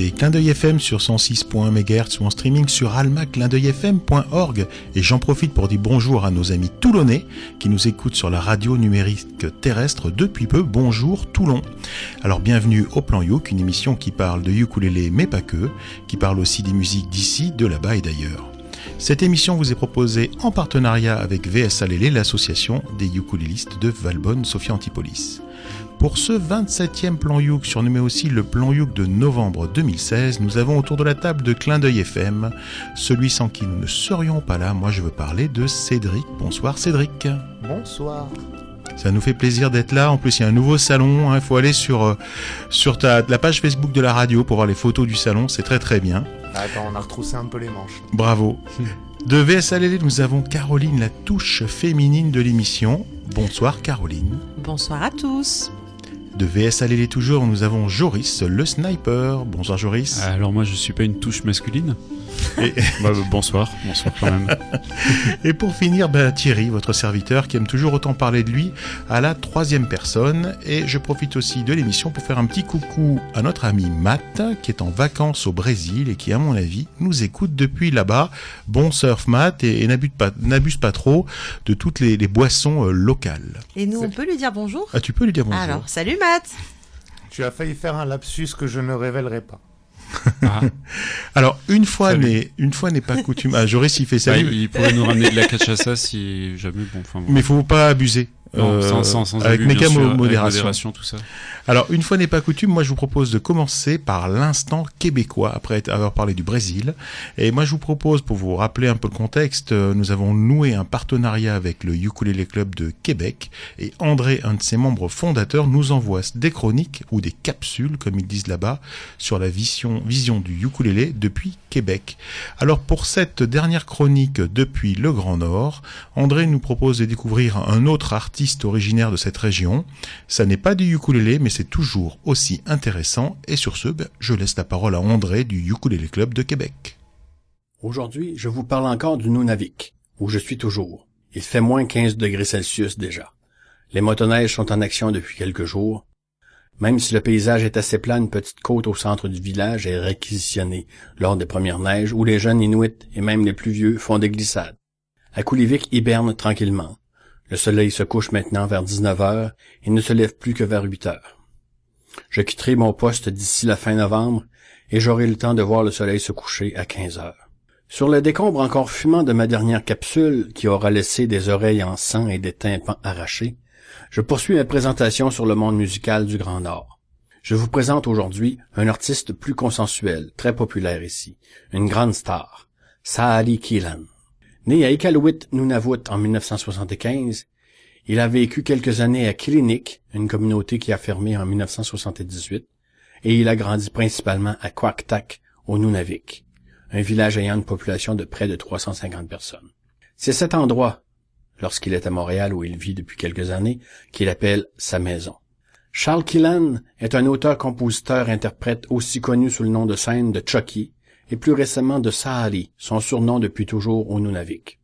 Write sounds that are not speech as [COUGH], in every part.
écoutez Clin d'œil FM sur 106.1 MHz ou en streaming sur almaclindeuilfm.org et j'en profite pour dire bonjour à nos amis toulonnais qui nous écoutent sur la radio numérique terrestre depuis peu. Bonjour Toulon. Alors bienvenue au Plan Youk, une émission qui parle de ukulélé mais pas que, qui parle aussi des musiques d'ici, de là-bas et d'ailleurs. Cette émission vous est proposée en partenariat avec VS Alélé, l'association des ukulélistes de Valbonne, Sophia Antipolis. Pour ce 27e plan Youk, surnommé aussi le plan Youk de novembre 2016, nous avons autour de la table de Clin d'œil FM, celui sans qui nous ne serions pas là. Moi, je veux parler de Cédric. Bonsoir Cédric. Bonsoir. Ça nous fait plaisir d'être là. En plus, il y a un nouveau salon. Il hein. faut aller sur, euh, sur ta, la page Facebook de la radio pour voir les photos du salon. C'est très très bien. Attends, on a retroussé un peu les manches. Bravo. De VSLL, nous avons Caroline, la touche féminine de l'émission. Bonsoir Caroline. Bonsoir à tous. De VSLL toujours, nous avons Joris, le sniper. Bonsoir Joris. Alors moi, je suis pas une touche masculine. [LAUGHS] Bah, bonsoir, bonsoir quand même. [LAUGHS] Et pour finir, bah, Thierry, votre serviteur, qui aime toujours autant parler de lui à la troisième personne. Et je profite aussi de l'émission pour faire un petit coucou à notre ami Matt, qui est en vacances au Brésil et qui, à mon avis, nous écoute depuis là-bas. Bon surf, Matt, et, n'abuse pas, trop de toutes les, boissons euh, locales. Et nous, on peut lui dire bonjour? Ah, tu peux lui dire bonjour. Alors, salut Matt Tu as failli faire un lapsus que je ne révélerai pas. Ah. [LAUGHS] Alors une fois n'est une fois n'est pas coutume. Ah, Joris il fait ça. Bah, il pourrait nous ramener de la cachaça si jamais. Bon, enfin, bon. Mais faut pas abuser. Non, sans, sans, sans, avec méga modération. modération. tout ça. Alors, une fois n'est pas coutume, moi je vous propose de commencer par l'instant québécois, après avoir parlé du Brésil. Et moi je vous propose, pour vous rappeler un peu le contexte, euh, nous avons noué un partenariat avec le Ukulele Club de Québec, et André, un de ses membres fondateurs, nous envoie des chroniques, ou des capsules, comme ils disent là-bas, sur la vision, vision du ukulélé depuis Québec. Alors pour cette dernière chronique depuis le Grand Nord, André nous propose de découvrir un autre artiste originaire de cette région. Ça n'est pas du ukulélé, mais c'est toujours aussi intéressant. Et sur ce, ben, je laisse la parole à André du Ukulele Club de Québec. Aujourd'hui, je vous parle encore du Nunavik, où je suis toujours. Il fait moins 15 degrés Celsius déjà. Les motoneiges sont en action depuis quelques jours. Même si le paysage est assez plat, une petite côte au centre du village est réquisitionnée lors des premières neiges où les jeunes Inuits et même les plus vieux font des glissades. À Kulivik hiberne tranquillement. Le soleil se couche maintenant vers 19 heures et ne se lève plus que vers 8 heures. Je quitterai mon poste d'ici la fin novembre et j'aurai le temps de voir le soleil se coucher à 15 heures. Sur le décombre encore fumant de ma dernière capsule, qui aura laissé des oreilles en sang et des tympans arrachés, je poursuis ma présentation sur le monde musical du Grand Nord. Je vous présente aujourd'hui un artiste plus consensuel, très populaire ici, une grande star, Saali Keelan. Né à Iqaluit, Nunavut en 1975, il a vécu quelques années à Kilinik, une communauté qui a fermé en 1978, et il a grandi principalement à Kwaktak, au Nunavik, un village ayant une population de près de 350 personnes. C'est cet endroit, lorsqu'il est à Montréal où il vit depuis quelques années, qu'il appelle sa maison. Charles Killan est un auteur-compositeur-interprète aussi connu sous le nom de scène de Chucky et plus récemment de Sahari, son surnom depuis toujours au Nunavik.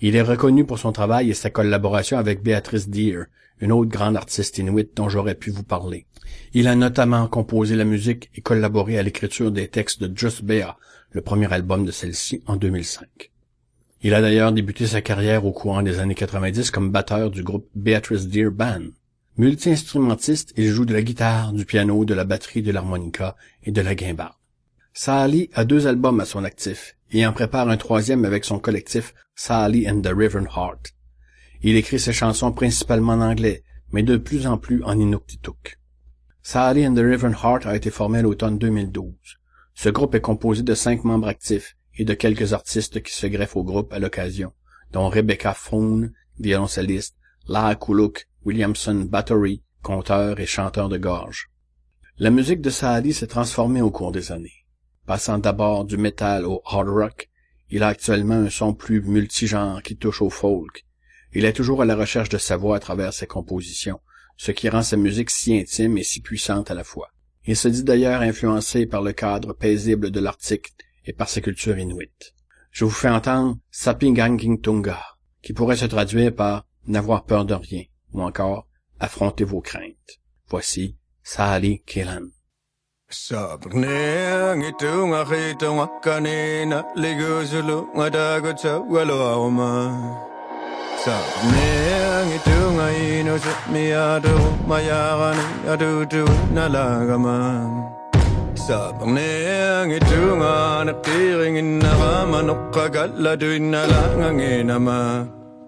Il est reconnu pour son travail et sa collaboration avec Beatrice Deer, une autre grande artiste inuite dont j'aurais pu vous parler. Il a notamment composé la musique et collaboré à l'écriture des textes de Just Bea, le premier album de celle-ci en 2005. Il a d'ailleurs débuté sa carrière au courant des années 90 comme batteur du groupe Beatrice Deer Band. Multi-instrumentiste, il joue de la guitare, du piano, de la batterie, de l'harmonica et de la guimbarde. Saali a deux albums à son actif et en prépare un troisième avec son collectif Sally and the River Heart. Il écrit ses chansons principalement en anglais, mais de plus en plus en inuktitut. Sally and the River Heart a été formé l'automne 2012. Ce groupe est composé de cinq membres actifs et de quelques artistes qui se greffent au groupe à l'occasion, dont Rebecca Fawn, violoncelliste, La Kuluk, Williamson Battery, conteur et chanteur de gorge. La musique de Saali s'est transformée au cours des années. Passant d'abord du metal au hard rock, il a actuellement un son plus multigenre qui touche au folk. Il est toujours à la recherche de sa voix à travers ses compositions, ce qui rend sa musique si intime et si puissante à la fois. Il se dit d'ailleurs influencé par le cadre paisible de l'Arctique et par sa culture inuite. Je vous fais entendre Tunga, qui pourrait se traduire par n'avoir peur de rien, ou encore affronter vos craintes. Voici Saali Kelan. Sa pgne ngitung a khitung a kanina liguzulu ngadagot sa walo aroma Sa pgne ngitung a ino sa miyado na adutu nalagaman Sa pgne ngitung a natiringin na rama nukkagal aduin ina Sa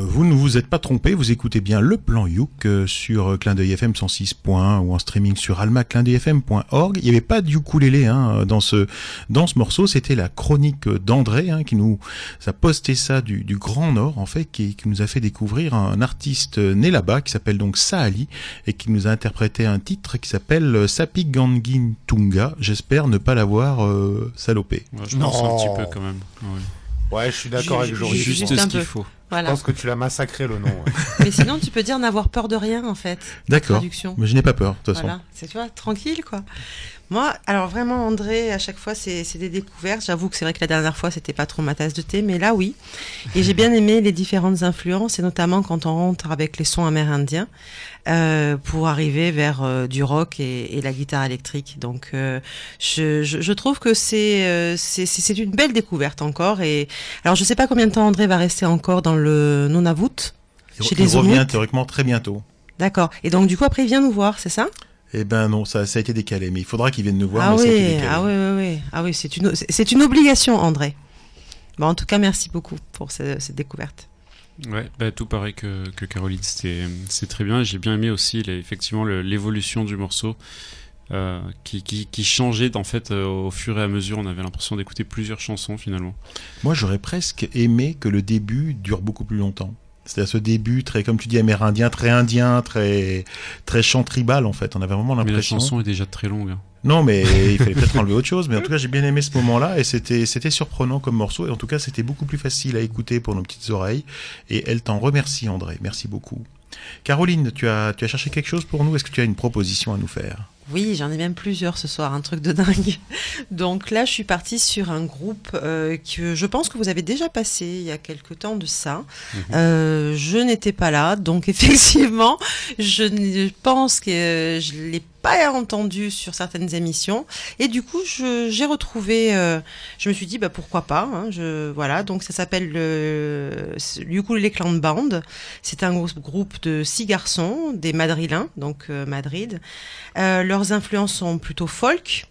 vous ne vous êtes pas trompé, vous écoutez bien le plan Youk euh, sur euh, Clin d'œil FM 106.1 ou en streaming sur almaclindeuilfm.org. Il n'y avait pas de ukulélé hein, dans ce dans ce morceau, c'était la chronique d'André hein, qui nous a posté ça du, du Grand Nord en fait, qui, qui nous a fait découvrir un artiste né là-bas qui s'appelle donc Saali et qui nous a interprété un titre qui s'appelle Sapi Gangin Tunga. J'espère ne pas l'avoir euh, salopé. Ouais, je pense Non. un petit peu quand même. Ouais. Ouais, je suis d'accord avec Joris. Juste ce qu'il. Je pense que tu l'as massacré le nom. ouais. [LAUGHS] Mais sinon, tu peux dire n'avoir peur de rien, en fait. D'accord. Mais je n'ai pas peur, de toute façon. Voilà, c'est tu vois, tranquille quoi. Moi, alors vraiment André, à chaque fois c'est des découvertes. J'avoue que c'est vrai que la dernière fois c'était pas trop ma tasse de thé, mais là oui. Et j'ai bien aimé les différentes influences, et notamment quand on rentre avec les sons amérindiens euh, pour arriver vers euh, du rock et, et la guitare électrique. Donc euh, je, je, je trouve que c'est une belle découverte encore. Et alors je sais pas combien de temps André va rester encore dans le Nunavut. Il, les revient théoriquement très bientôt. D'accord. Et donc du coup après il vient nous voir, c'est ça? Eh ben non, ça, ça a été décalé, mais il faudra qu'il vienne nous voir. ah mais ça a été oui, ah oui, oui, oui. Ah oui, c'est une, c'est- c'est une obligation, André. Bon, en tout cas, merci beaucoup pour ce- cette découverte. Ouais, bah, tout pareil que, que Caroline, c'était c'est très bien. J'ai bien aimé aussi les- effectivement l'évolution du morceau euh, qui, qui, qui changeait en fait euh, au fur et à mesure. On avait l'impression d'écouter plusieurs chansons finalement. Moi, j'aurais presque aimé que le début dure beaucoup plus longtemps. C'est-à-dire ce début très, comme tu dis, amérindien, très indien, très, très chant tribal en fait. On avait vraiment Mais la l'impression. chanson est déjà très longue. hein. Non, mais [LAUGHS] il fallait peut-être enlever autre chose. Mais en tout cas, j'ai bien aimé ce moment-là et c'était, c'était surprenant comme morceau. Et en tout cas, c'était beaucoup plus facile à écouter pour nos petites oreilles. Et elle t'en remercie, André. Merci beaucoup. Caroline, tu as, tu as cherché quelque chose pour nous? Est-ce que tu as une proposition à nous faire? Oui, j'en ai même plusieurs ce soir, un truc de dingue. Donc là, je suis partie sur un groupe euh, que je pense que vous avez déjà passé il y a quelque temps de ça. Euh, je n'étais pas là, donc [LAUGHS] effectivement, je pense que je l'ai pas entendu sur certaines émissions. Et du coup, j'ai retrouvé. euh, je me suis dit, bah pourquoi pas. hein, je voilà. Donc ça s'appelle le Ukulele Clan Band. C'est un groupe de six garçons, des Madrilènes, donc euh, Madrid. Euh, leurs influences sont plutôt folk.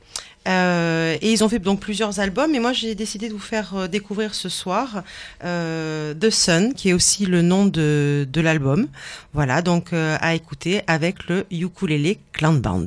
Euh, et ils ont fait donc plusieurs albums. Et moi, j'ai décidé de vous faire euh, découvrir ce soir euh, The Sun, qui est aussi le nom de, de l'album. Voilà, donc euh, à écouter avec le Ukulele Clan Band.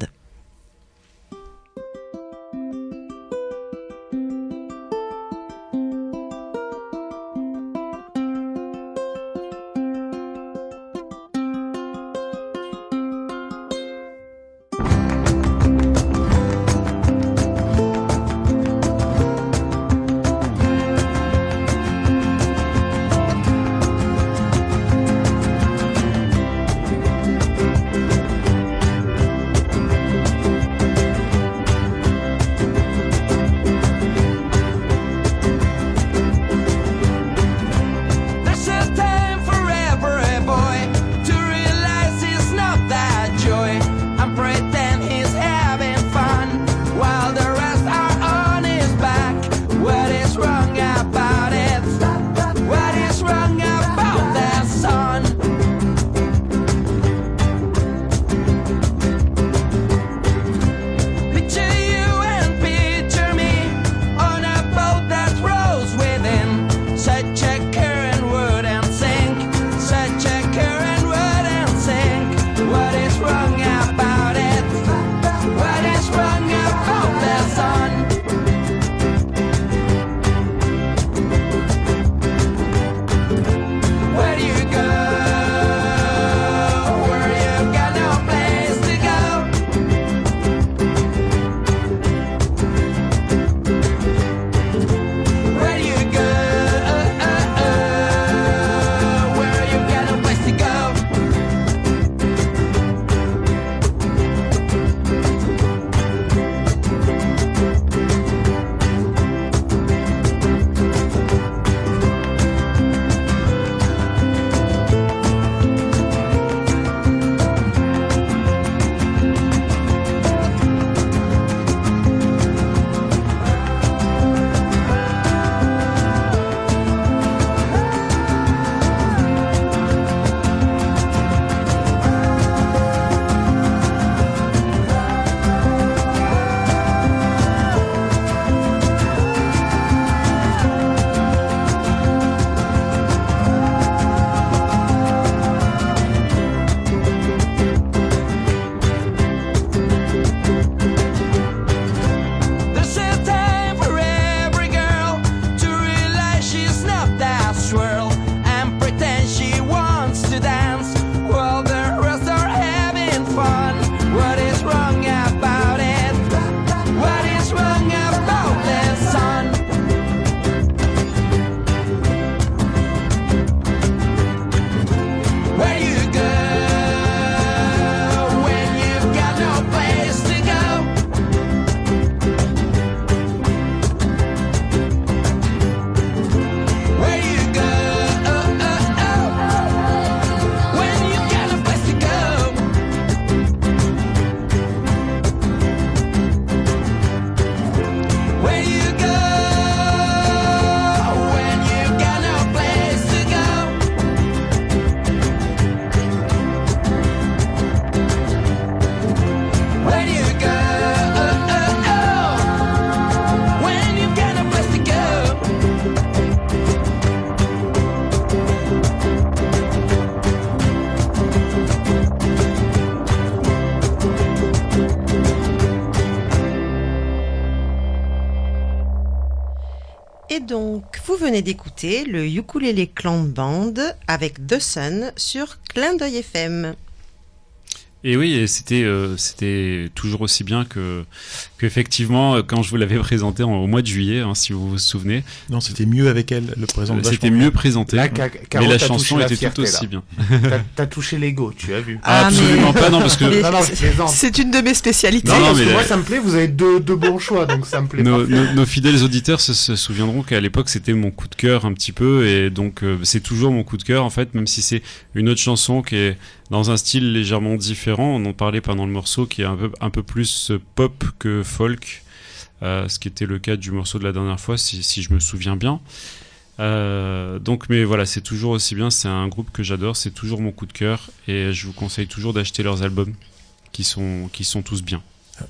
Vous venez d'écouter le Ukulele Clan Band avec The Sun sur Clin d'œil FM. Et oui, c'était euh, c'était toujours aussi bien que qu'effectivement euh, quand je vous l'avais présenté en- au mois de juillet, hein, si vous vous souvenez, Non, c'était mieux avec elle, le présent. euh, c'était mieux. présenté. Là, Ca- Caro, mais la chanson la était fierté, tout aussi là. bien. [LAUGHS] T'as- touché l'ego, tu as vu. Ah, Absolument mais- pas, non, parce que [LAUGHS] c'est- une de mes spécialités. Non, non, parce mais que la- moi, ça me plaît, vous avez deux, deux bons choix, donc ça me plaît nos, pas. nos- nos fidèles auditeurs se, se souviendront qu'à l'époque c'était mon coup de cœur un petit peu et donc euh, c'est toujours mon coup de cœur en fait même si c'est une autre chanson qui est dans un style légèrement différent. On en parlait pendant le morceau qui est un peu, plus euh, pop que folk euh, ce qui était le cas du morceau de la dernière fois si, je me souviens bien. Euh, donc mais voilà c'est toujours aussi bien. C'est un groupe que j'adore. C'est toujours mon coup de cœur. Et je vous conseille toujours d'acheter leurs albums qui sont tous bien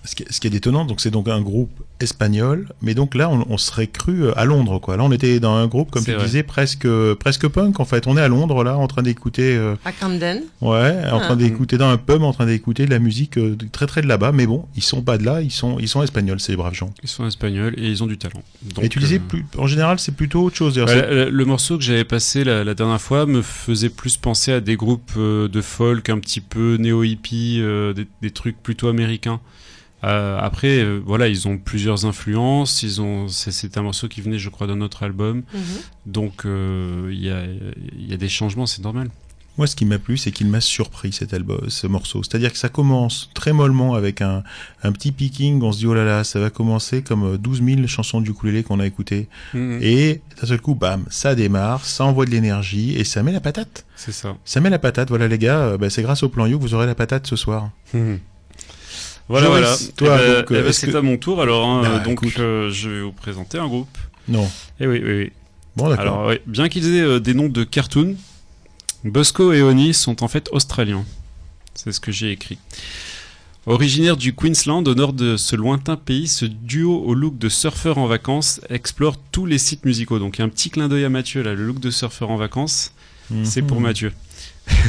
Ce qui, est- ce qui est étonnant, donc c'est donc un groupe espagnol, mais donc là on, on serait cru euh, à Londres, quoi. Là on était dans un groupe, comme tu vrai. disais, presque presque punk en fait. On est à Londres là, en train d'écouter, euh, À Camden. ouais, en Ah. train d'écouter dans un pub, en train d'écouter de la musique euh, très très de là-bas. Mais bon, ils sont pas de là, ils sont ils sont espagnols, ces braves gens. ils sont espagnols et ils ont du talent Donc, et tu disais, euh, plus, en général, c'est plutôt autre chose. Ouais, C'est- le, morceau que j'avais passé la, la dernière fois me faisait plus penser à des groupes euh, de folk un petit peu néo-hippie, euh, des, des trucs plutôt américains. Euh, après, euh, voilà, ils ont plusieurs influences. Ils ont, c'est, un morceau qui venait, je crois, d'un autre album. Mhm. Donc, euh, il y, a, il y a des changements, c'est normal. Moi, ce qui m'a plu, c'est qu'il m'a surpris cet album, ce morceau. C'est-à-dire que ça commence très mollement avec un, un petit picking. On se dit, oh là là, ça va commencer comme euh, 12 000 chansons du ukulélé qu'on a écoutées. Mhm. Et d'un seul coup, bam, ça démarre, ça envoie de l'énergie et ça met la patate. C'est ça. Ça met la patate. Voilà, les gars, euh, bah, c'est grâce au plan You que vous aurez la patate ce soir. Voilà, Joris, voilà. toi, Eh ben, donc, euh, eh ben, c'est que- à mon tour alors. hein, Bah, donc, écoute. euh, je vais vous présenter un groupe. Non. Et oui, oui, oui. Bon, d'accord. Alors, bien qu'ils aient euh, des noms de cartoons, Bosco et Oni sont en fait australiens. C'est ce que j'ai écrit. Originaire du Queensland, au nord de ce lointain pays, ce duo au look de surfeur en vacances explore tous les sites musicaux. Donc, un petit clin d'œil à Mathieu là, le look de surfeur en vacances, c'est pour Mhm. Mathieu. [LAUGHS]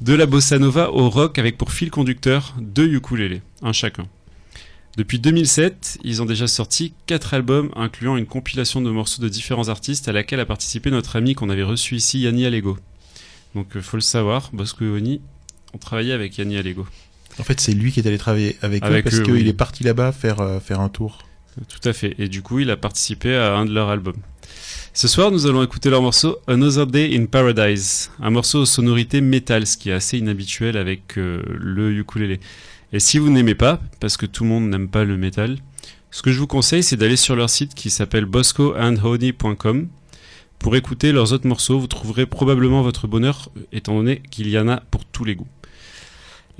de la bossa nova au rock avec pour fil conducteur deux ukulélés, un chacun. Depuis 2007, ils ont déjà sorti quatre albums incluant une compilation de morceaux de différents artistes à laquelle a participé notre ami qu'on avait reçu ici, Yanni Allego. Donc il faut le savoir, Bosco et Oni ont travaillé avec Yanni Allego. En fait, c'est lui qui est allé travailler avec, eux parce qu'il oui. est parti là-bas faire, euh, faire un tour. Tout à fait. Et du coup, il a participé à un de leurs albums. Ce soir, nous allons écouter leur morceau Another Day in Paradise, un morceau aux sonorités métal, ce qui est assez inhabituel avec euh, le ukulélé. Et si vous n'aimez pas, parce que tout le monde n'aime pas le métal, ce que je vous conseille, c'est d'aller sur leur site qui s'appelle boscoandhoney.com. Pour écouter leurs autres morceaux, vous trouverez probablement votre bonheur, étant donné qu'il y en a pour tous les goûts.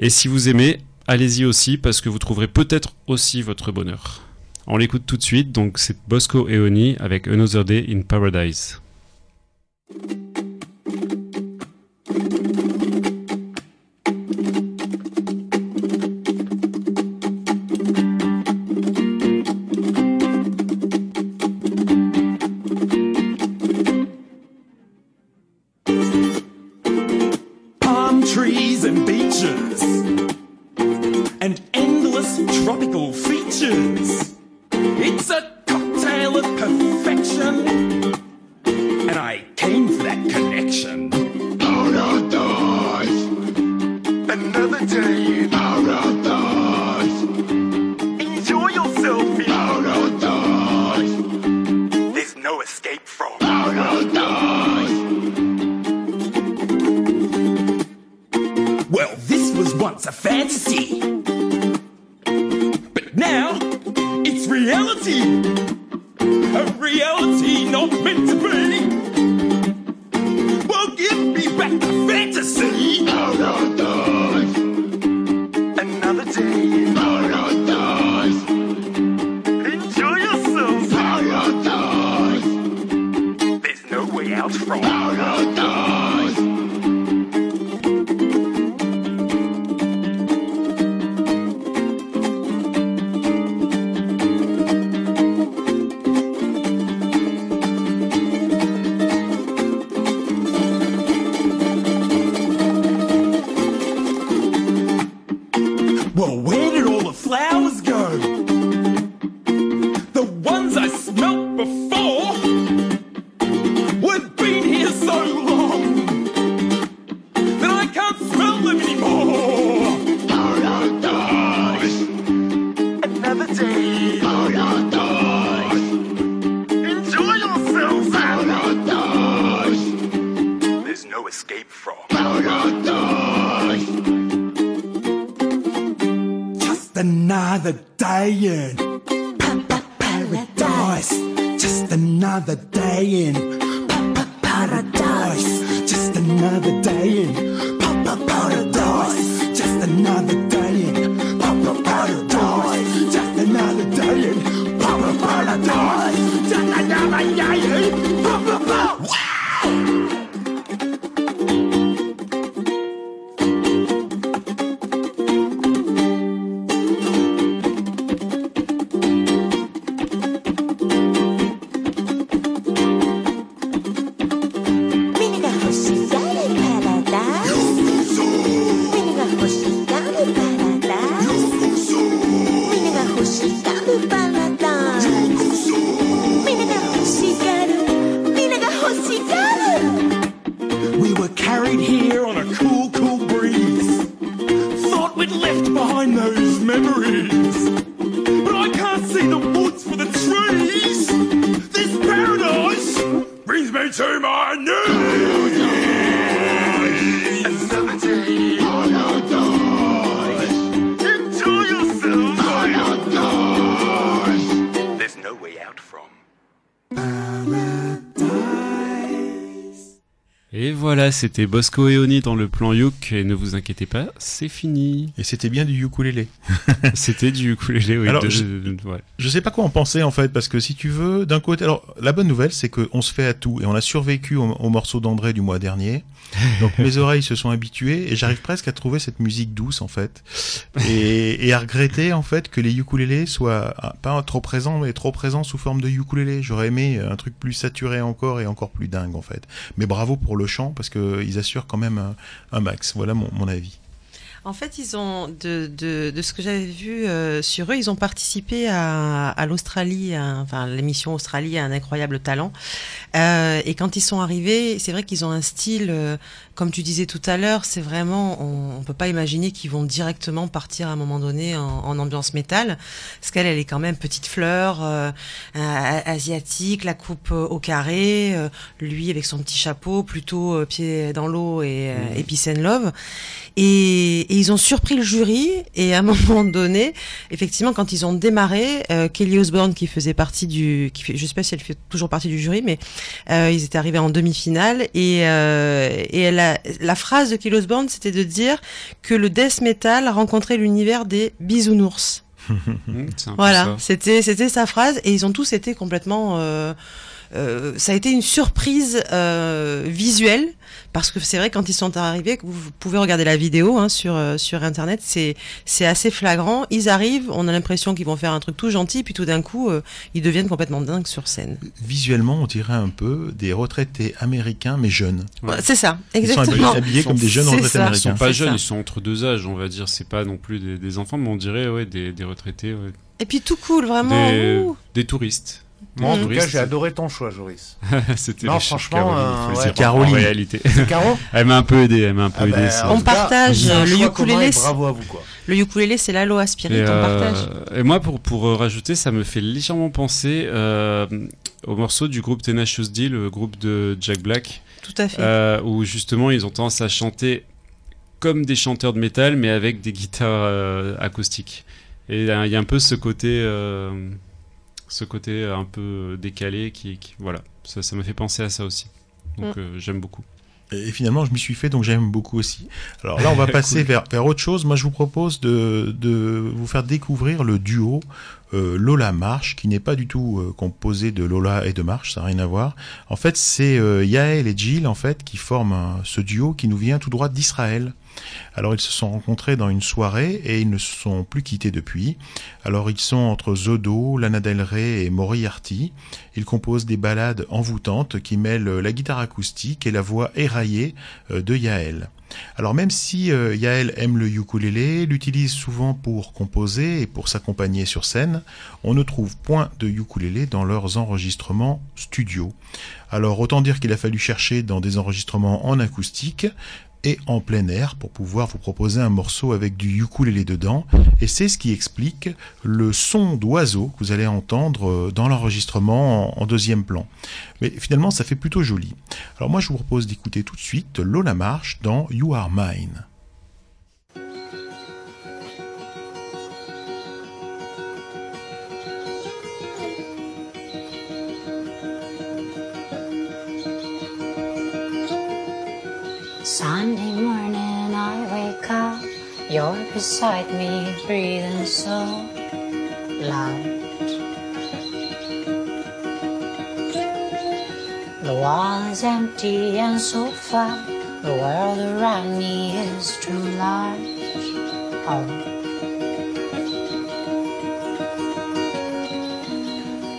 Et si vous aimez, allez-y aussi, parce que vous trouverez peut-être aussi votre bonheur. On l'écoute tout de suite, donc c'est Bosco et Oni avec Another Day in Paradise. From. Just another day in paradise. Just another day in paradise. Just another day in paradise. Just another day in paradise. Just another day in paradise. Just another day in paradise. C'était Bosco et Oni dans le plan Youk. Et ne vous inquiétez pas, c'est fini. Et c'était bien du ukulélé. [LAUGHS] C'était du ukulélé, oui. Alors, de- je- ouais. Je sais pas quoi en penser en fait, parce que si tu veux, d'un côté, alors la bonne nouvelle, c'est qu'on se fait à tout et on a survécu au, au morceau d'André du mois dernier. Donc mes oreilles se sont habituées et j'arrive presque à trouver cette musique douce en fait, et, à regretter en fait que les ukulélés soient ah, pas trop présents, mais trop présents sous forme de ukulélé. J'aurais aimé un truc plus saturé encore et encore plus dingue en fait. Mais bravo pour le chant parce que ils assurent quand même un, max. Voilà mon avis. En fait, ils ont, de, de, de ce que j'avais vu euh, sur eux, ils ont participé à, à l'Australie, enfin l'émission Australie a un incroyable talent. Euh, et quand ils sont arrivés, c'est vrai qu'ils ont un style, euh, comme tu disais tout à l'heure, c'est vraiment, on, on peut pas imaginer qu'ils vont directement partir à un moment donné en, en ambiance métal, parce qu'elle, elle est quand même petite fleur, euh, asiatique, la coupe euh, au carré, euh, lui avec son petit chapeau, plutôt euh, pied dans l'eau et, et peace and love. Et, et ils ont surpris le jury. Et à un [LAUGHS] moment donné, effectivement, quand ils ont démarré, Kelly Osbourne, qui faisait partie du, qui fait, je sais pas si elle fait toujours partie du jury, mais ils étaient arrivés en demi-finale. Et, et elle a, la phrase de Kelly Osbourne, c'était de dire que le death metal rencontrait l'univers des bisounours. [LAUGHS] Voilà, c'était c'était sa phrase et ils ont tous été complètement. euh, ça a été une surprise euh, visuelle parce que c'est vrai quand ils sont arrivés, vous, pouvez regarder la vidéo hein, sur euh, sur internet, c'est c'est assez flagrant. Ils arrivent, on a l'impression qu'ils vont faire un truc tout gentil, puis tout d'un coup, euh, ils deviennent complètement dingues sur scène. Visuellement, on dirait un peu des retraités américains mais jeunes. Ouais. C'est ça, Ils sont exactement. habillés comme des jeunes retraités ça. Ils américains. sont pas jeunes, ça. ils sont entre deux âges, on va dire. C'est pas non plus des, des enfants, mais on dirait ouais, des, des retraités, ouais. Et puis tout cool, vraiment. des touristes. Moi, en tout cas, j'ai adoré ton choix, Joris. [LAUGHS] C'était Non, franchement, Caroline, euh, dire, Caroline. En réalité. C'est Caro [LAUGHS] Elle m'a un peu aidé, elle m'a un peu Ah aidé. ben, On cas, partage, c'est le choix ukulélé, c'est- Bravo à vous, quoi. Le ukulélé, c'est l'aloe spirit, on euh, partage. et moi, pour, pour euh, rajouter, ça me fait légèrement penser euh, au morceau du groupe Tenacious D, le groupe de Jack Black, Tout à fait. euh, où justement ils ont tendance à chanter comme des chanteurs de métal, mais avec des guitares euh, acoustiques. Et euh, il y a un peu ce côté, euh, ce côté un peu décalé qui, qui- voilà, ça, ça m'a fait penser à ça aussi. Donc Mm. euh, j'aime beaucoup. Et finalement, je m'y suis fait, donc j'aime beaucoup aussi. Alors là, on va [LAUGHS] passer vers, vers autre chose. Moi, je vous propose de, de vous faire découvrir le duo euh, Lola Marche, qui n'est pas du tout euh, composé de Lola et de Marche, ça n'a rien à voir. En fait, c'est euh, Yael et Jill, en fait, qui forment un- ce duo qui nous vient tout droit d'Israël. Alors, ils se sont rencontrés dans une soirée et ils ne se sont plus quittés depuis. Alors, ils sont entre Zodo, Lana Del Rey et Moriarty. Ils composent des ballades envoûtantes qui mêlent la guitare acoustique et la voix éraillée euh, de Yael. Alors même si euh, Yael aime le ukulélé, l'utilise souvent pour composer et pour s'accompagner sur scène, on ne trouve point de ukulélé dans leurs enregistrements studio. Alors autant dire qu'il a fallu chercher dans des enregistrements en acoustique, et en plein air pour pouvoir vous proposer un morceau avec du ukulélé dedans. Et c'est ce qui explique le son d'oiseau que vous allez entendre euh, dans l'enregistrement en, deuxième plan. Mais finalement, ça fait plutôt joli. Alors moi, je vous propose d'écouter tout de suite Lola Marche dans You Are Mine. You're beside me, breathing so loud. The wall is empty and so far. the world around me is too large. Oh.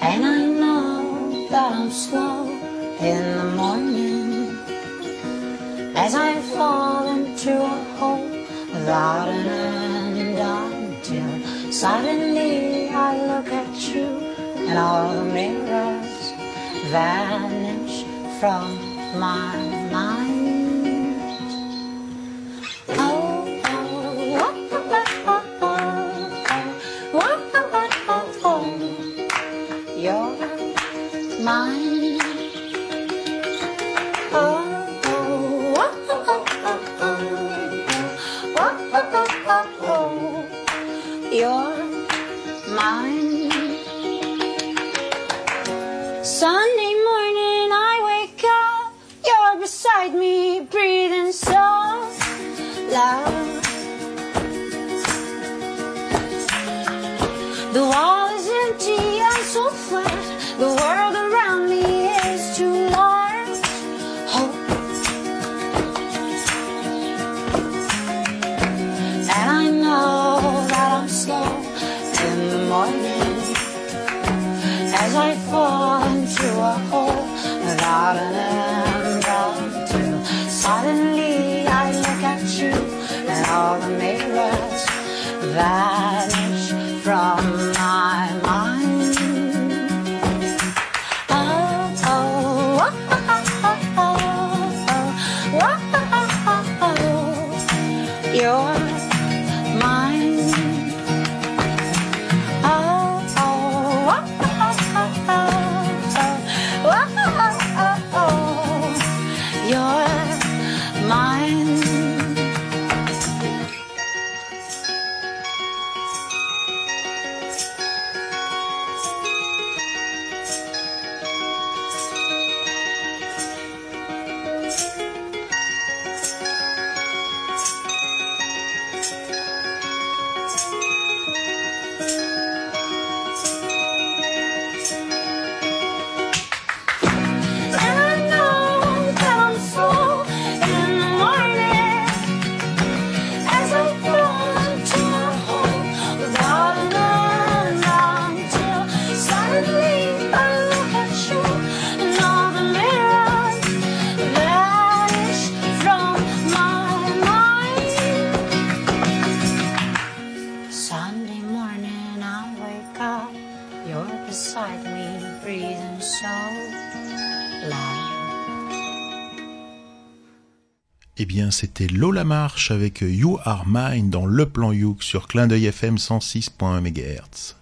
And I know that I'm slow in the morning as I fall into a hole without an end until suddenly I look at you and all the mirrors vanish from my mind. that. Lola Marche avec You Are Mine dans Le Plan Youk sur Clin d'œil FM 106.1 MHz.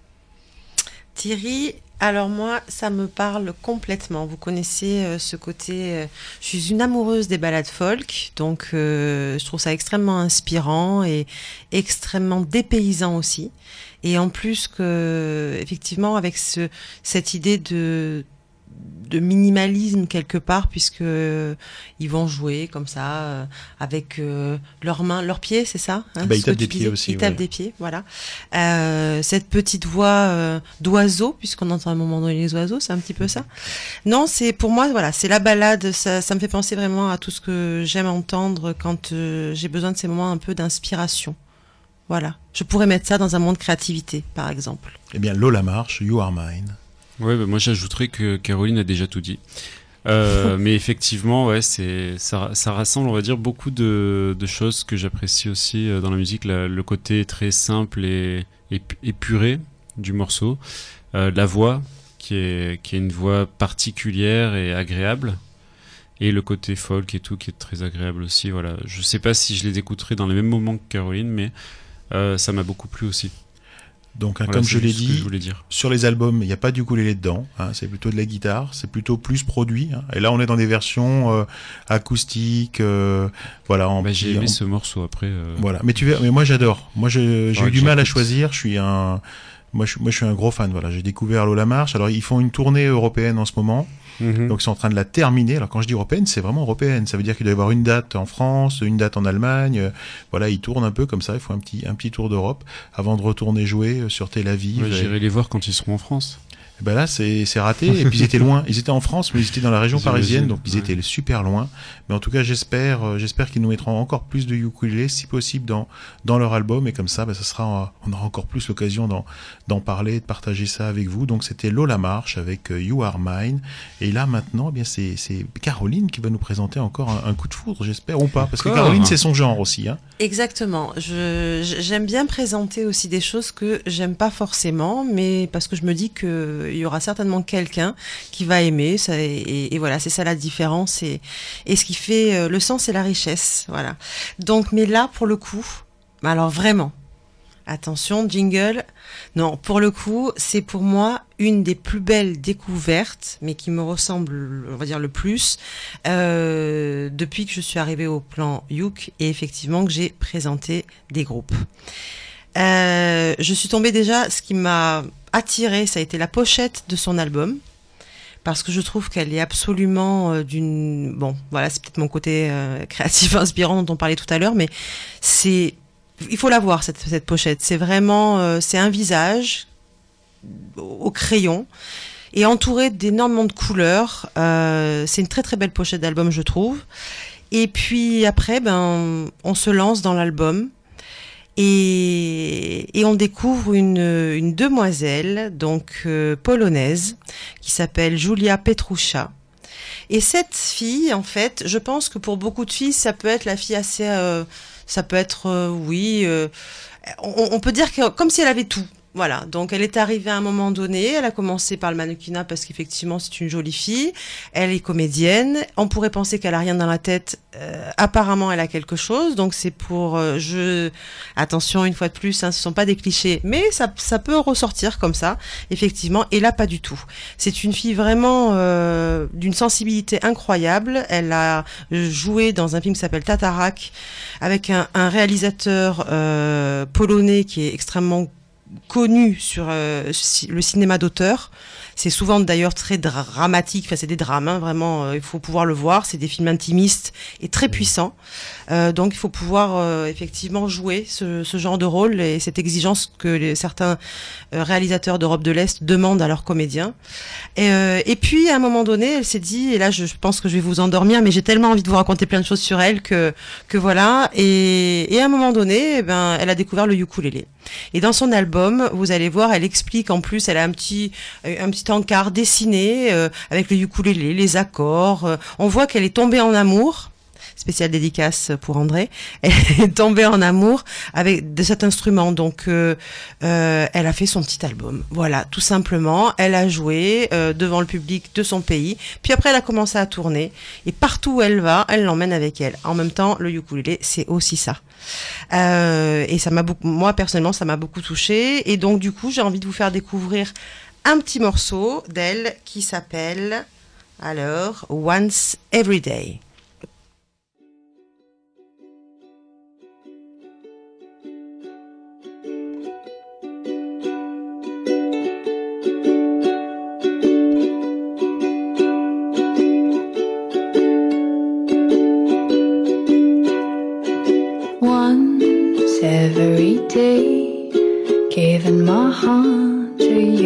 Thierry, alors moi, ça me parle complètement. Vous connaissez euh, ce côté. euh, je suis une amoureuse des ballades folk, donc euh, je trouve ça extrêmement inspirant et extrêmement dépaysant aussi. Et en plus que, effectivement, avec ce, cette idée de de minimalisme quelque part puisque euh, ils vont jouer comme ça euh, avec euh, leurs mains, leurs pieds, c'est ça hein, Bah, ils tapent des pieds aussi, Ils tapent des pieds, voilà. Euh, cette petite voix euh, d'oiseau, puisqu'on entend à un moment donné les oiseaux, c'est un petit peu ça. Non, c'est pour moi, voilà, c'est la balade. Ça, ça me fait penser vraiment à tout ce que j'aime entendre quand euh, j'ai besoin de ces moments un peu d'inspiration. Voilà. Je pourrais mettre ça dans un monde de créativité, par exemple. Eh bien, Lola Marche, You Are Mine. Ouais, bah, moi j'ajouterais que Caroline a déjà tout dit. Euh, [LAUGHS] mais effectivement, ouais, c'est ça, ça rassemble, on va dire, beaucoup de, de choses que j'apprécie aussi euh, dans la musique. La- le côté très simple et, et pu- épuré du morceau, Euh, la voix qui est qui est une voix particulière et agréable, et le côté folk et tout qui est très agréable aussi. Voilà, je sais pas si je les écouterai dans les mêmes moments que Caroline, mais euh, ça m'a beaucoup plu aussi. Donc, hein, Voilà, comme je l'ai dit, je voulais dire. sur les albums, il n'y a pas du ukulélé dedans. hein, c'est plutôt de la guitare. C'est plutôt plus produit. hein. Et là, on est dans des versions euh, acoustiques. euh, voilà. Bah, j'ai en- aimé ce morceau après. euh, Voilà. Mais tu verras, mais moi, j'adore. Moi, j'ai eu du mal à choisir. Je suis un, moi, je, moi, je suis un gros fan. Voilà. J'ai découvert Lola Marche. Alors, ils font une tournée européenne en ce moment. Mhm. Donc, ils sont en train de la terminer. Alors, quand je dis européenne, c'est vraiment européenne. Ça veut dire qu'il doit y avoir une date en France, une date en Allemagne. Euh, Voilà, ils tournent un peu comme ça. Ils font un petit, un petit tour d'Europe avant de retourner jouer euh, sur Tel Aviv. Ouais, J'irai les voir quand ils seront en France. Ben là, c'est c'est raté. Et puis ils étaient loin. Ils étaient en France, mais ils étaient dans la région parisienne, donc ils ouais. étaient super loin. Mais en tout cas, j'espère, euh, j'espère qu'ils nous mettront encore plus de ukulélé, si possible, dans dans leur album. Et comme ça, ben, ça sera, on aura encore plus l'occasion d'en d'en parler, de partager ça avec vous. Donc c'était Lola Marche avec euh, You Are Mine. Et là maintenant, eh bien c'est c'est Caroline qui va nous présenter encore un, un coup de foudre, j'espère ou pas, parce que Caroline c'est son genre aussi. Hein. Exactement. J'aime bien présenter aussi des choses que j'aime pas forcément, mais parce que je me dis que il y aura certainement quelqu'un qui va aimer. Ça, et, voilà, c'est ça la différence. Et, et ce qui fait euh, le sens et la richesse. Voilà. Donc, mais là, pour le coup, alors vraiment, attention, jingle. Non, pour le coup, c'est pour moi une des plus belles découvertes, mais qui me ressemble, on va dire, le plus, euh, depuis que je suis arrivée au plan Youk et effectivement que j'ai présenté des groupes. Euh, je suis tombée déjà, ce qui m'a attirée, ça a été la pochette de son album. Parce que je trouve qu'elle est absolument euh, d'une... Bon, voilà, c'est peut-être mon côté créatif [LAUGHS] inspirant dont on parlait tout à l'heure, mais c'est... Il faut la voir, cette, pochette. C'est vraiment... euh, c'est un visage au crayon et entouré d'énormément de couleurs. Euh, c'est une très très belle pochette d'album, je trouve. Et puis après, ben, on se lance dans l'album et, et on découvre une, une demoiselle, donc euh, polonaise, qui s'appelle Julia Petrucha. Et cette fille, en fait, je pense que pour beaucoup de filles, ça peut être la fille assez, ça peut être, euh, oui, euh, on, on peut dire que comme si elle avait tout. Voilà, donc elle est arrivée à un moment donné, elle a commencé par le mannequinat parce qu'effectivement c'est une jolie fille, elle est comédienne, on pourrait penser qu'elle a rien dans la tête, euh, apparemment elle a quelque chose, donc c'est pour, euh, je, attention une fois de plus, hein, ce sont pas des clichés, mais ça, ça peut ressortir comme ça, effectivement, et là pas du tout. C'est une fille vraiment euh, d'une sensibilité incroyable, elle a joué dans un film qui s'appelle Tatarak, avec un, un réalisateur euh, polonais qui est extrêmement connu sur euh, le cinéma d'auteur. C'est souvent d'ailleurs très dramatique, enfin c'est des drames, hein, vraiment, euh, il faut pouvoir le voir, c'est des films intimistes et très puissants. Euh, donc il faut pouvoir euh, effectivement jouer ce, ce genre de rôle et cette exigence que les, certains euh, réalisateurs d'Europe de l'Est demandent à leurs comédiens. Et, et puis à un moment donné, elle s'est dit, et là je pense que je vais vous endormir, mais j'ai tellement envie de vous raconter plein de choses sur elle que, que voilà. Et, et à un moment donné, eh ben, elle a découvert le ukulélé. Et dans son album, vous allez voir, elle explique en plus, elle a un petit, un petit encart dessiné euh, avec le ukulélé, les accords. euh, on voit qu'elle est tombée en amour. Spéciale dédicace pour André. [LAUGHS] Est tombée en amour avec de cet instrument. Donc, euh, euh, elle a fait son petit album. Voilà, tout simplement. Elle a joué euh, devant le public de son pays. Puis après, elle a commencé à tourner. Et partout où elle va, elle l'emmène avec elle. En même temps, le ukulélé, c'est aussi ça. Et ça m'a beaucoup, moi personnellement, ça m'a beaucoup touché. Et donc, du coup, j'ai envie de vous faire découvrir un petit morceau d'elle qui s'appelle alors Once Every Day. Every day, giving my heart to you,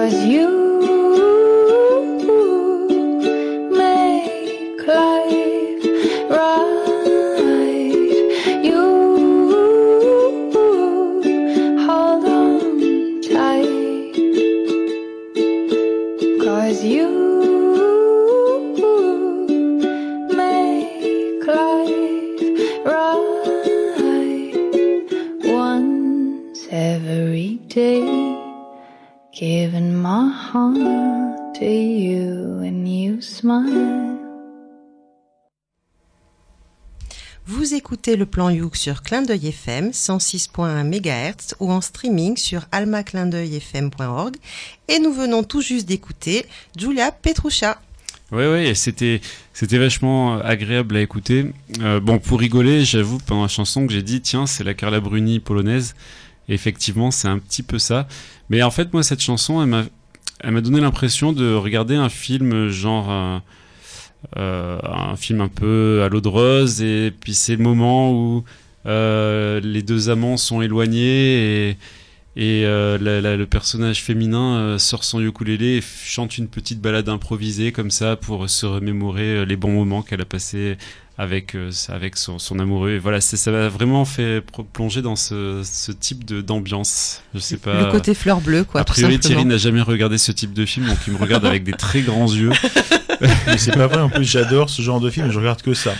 Cause you le plan Youk sur Clin d'œil FM 106.1 MHz ou en streaming sur almaclindeuilfm.org et nous venons tout juste d'écouter Julia Petrucha. Ouais, et c'était, c'était vachement agréable à écouter. Euh, bon, pour rigoler, j'avoue, pendant la chanson que j'ai dit, tiens, c'est la Carla Bruni polonaise. Effectivement, c'est un petit peu ça. Mais en fait, moi, cette chanson, elle m'a, elle m'a donné l'impression de regarder un film genre, euh, euh, un film un peu à l'eau de rose. Et puis c'est le moment où euh, les deux amants sont éloignés et et euh, le personnage féminin sort son ukulélé et chante une petite balade improvisée comme ça pour se remémorer les bons moments qu'elle a passés avec, euh, avec son, son amoureux. Et voilà, ça m'a vraiment fait plonger dans ce, ce type de- d'ambiance. Je sais pas. Le côté fleur bleue, quoi. a priori. Thierry n'a jamais regardé ce type de film, donc il me regarde avec des très grands yeux. Mais c'est pas vrai, en plus j'adore ce genre de film, je regarde que ça.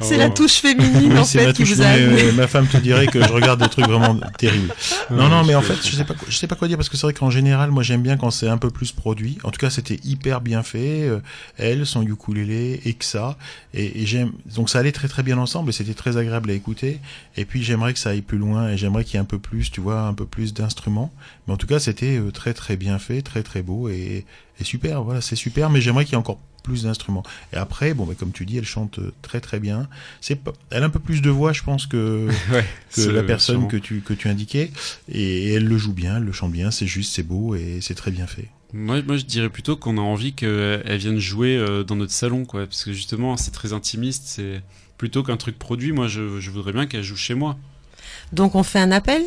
C'est la touche féminine Oui, en c'est fait ma qui touche, vous a mais, amené. euh, ma femme te dirait que je regarde des trucs vraiment terribles. Non, non, mais en fait, je sais pas, quoi- je sais pas quoi dire parce que c'est vrai qu'en général, moi j'aime bien quand c'est un peu plus produit. En tout cas, c'était hyper bien fait. euh, elle, son ukulélé, et que ça, et, et j'aime. Donc ça allait très très bien ensemble et c'était très agréable à écouter. Et puis j'aimerais que ça aille plus loin et j'aimerais qu'il y ait un peu plus, tu vois, un peu plus d'instruments. Mais en tout cas, c'était euh, très très bien fait, très très beau et, et super. Voilà, c'est super. Mais j'aimerais qu'il y ait encore plus d'instruments. Et après, bon, bah, comme tu dis, elle chante euh, très très bien. C'est pas, elle a un peu plus de voix, je pense, que, [LAUGHS] Ouais, que c'est- la personne sûrement. que tu, que tu indiquais. Et, et elle le joue bien, elle le chante bien, c'est juste, c'est beau et c'est très bien fait. Moi, moi, je dirais plutôt qu'on a envie qu'elle vienne jouer euh, dans notre salon, quoi. Parce que justement, c'est très intimiste. C'est plutôt qu'un truc produit. Moi, je, je voudrais bien qu'elle joue chez moi. Donc on fait un appel?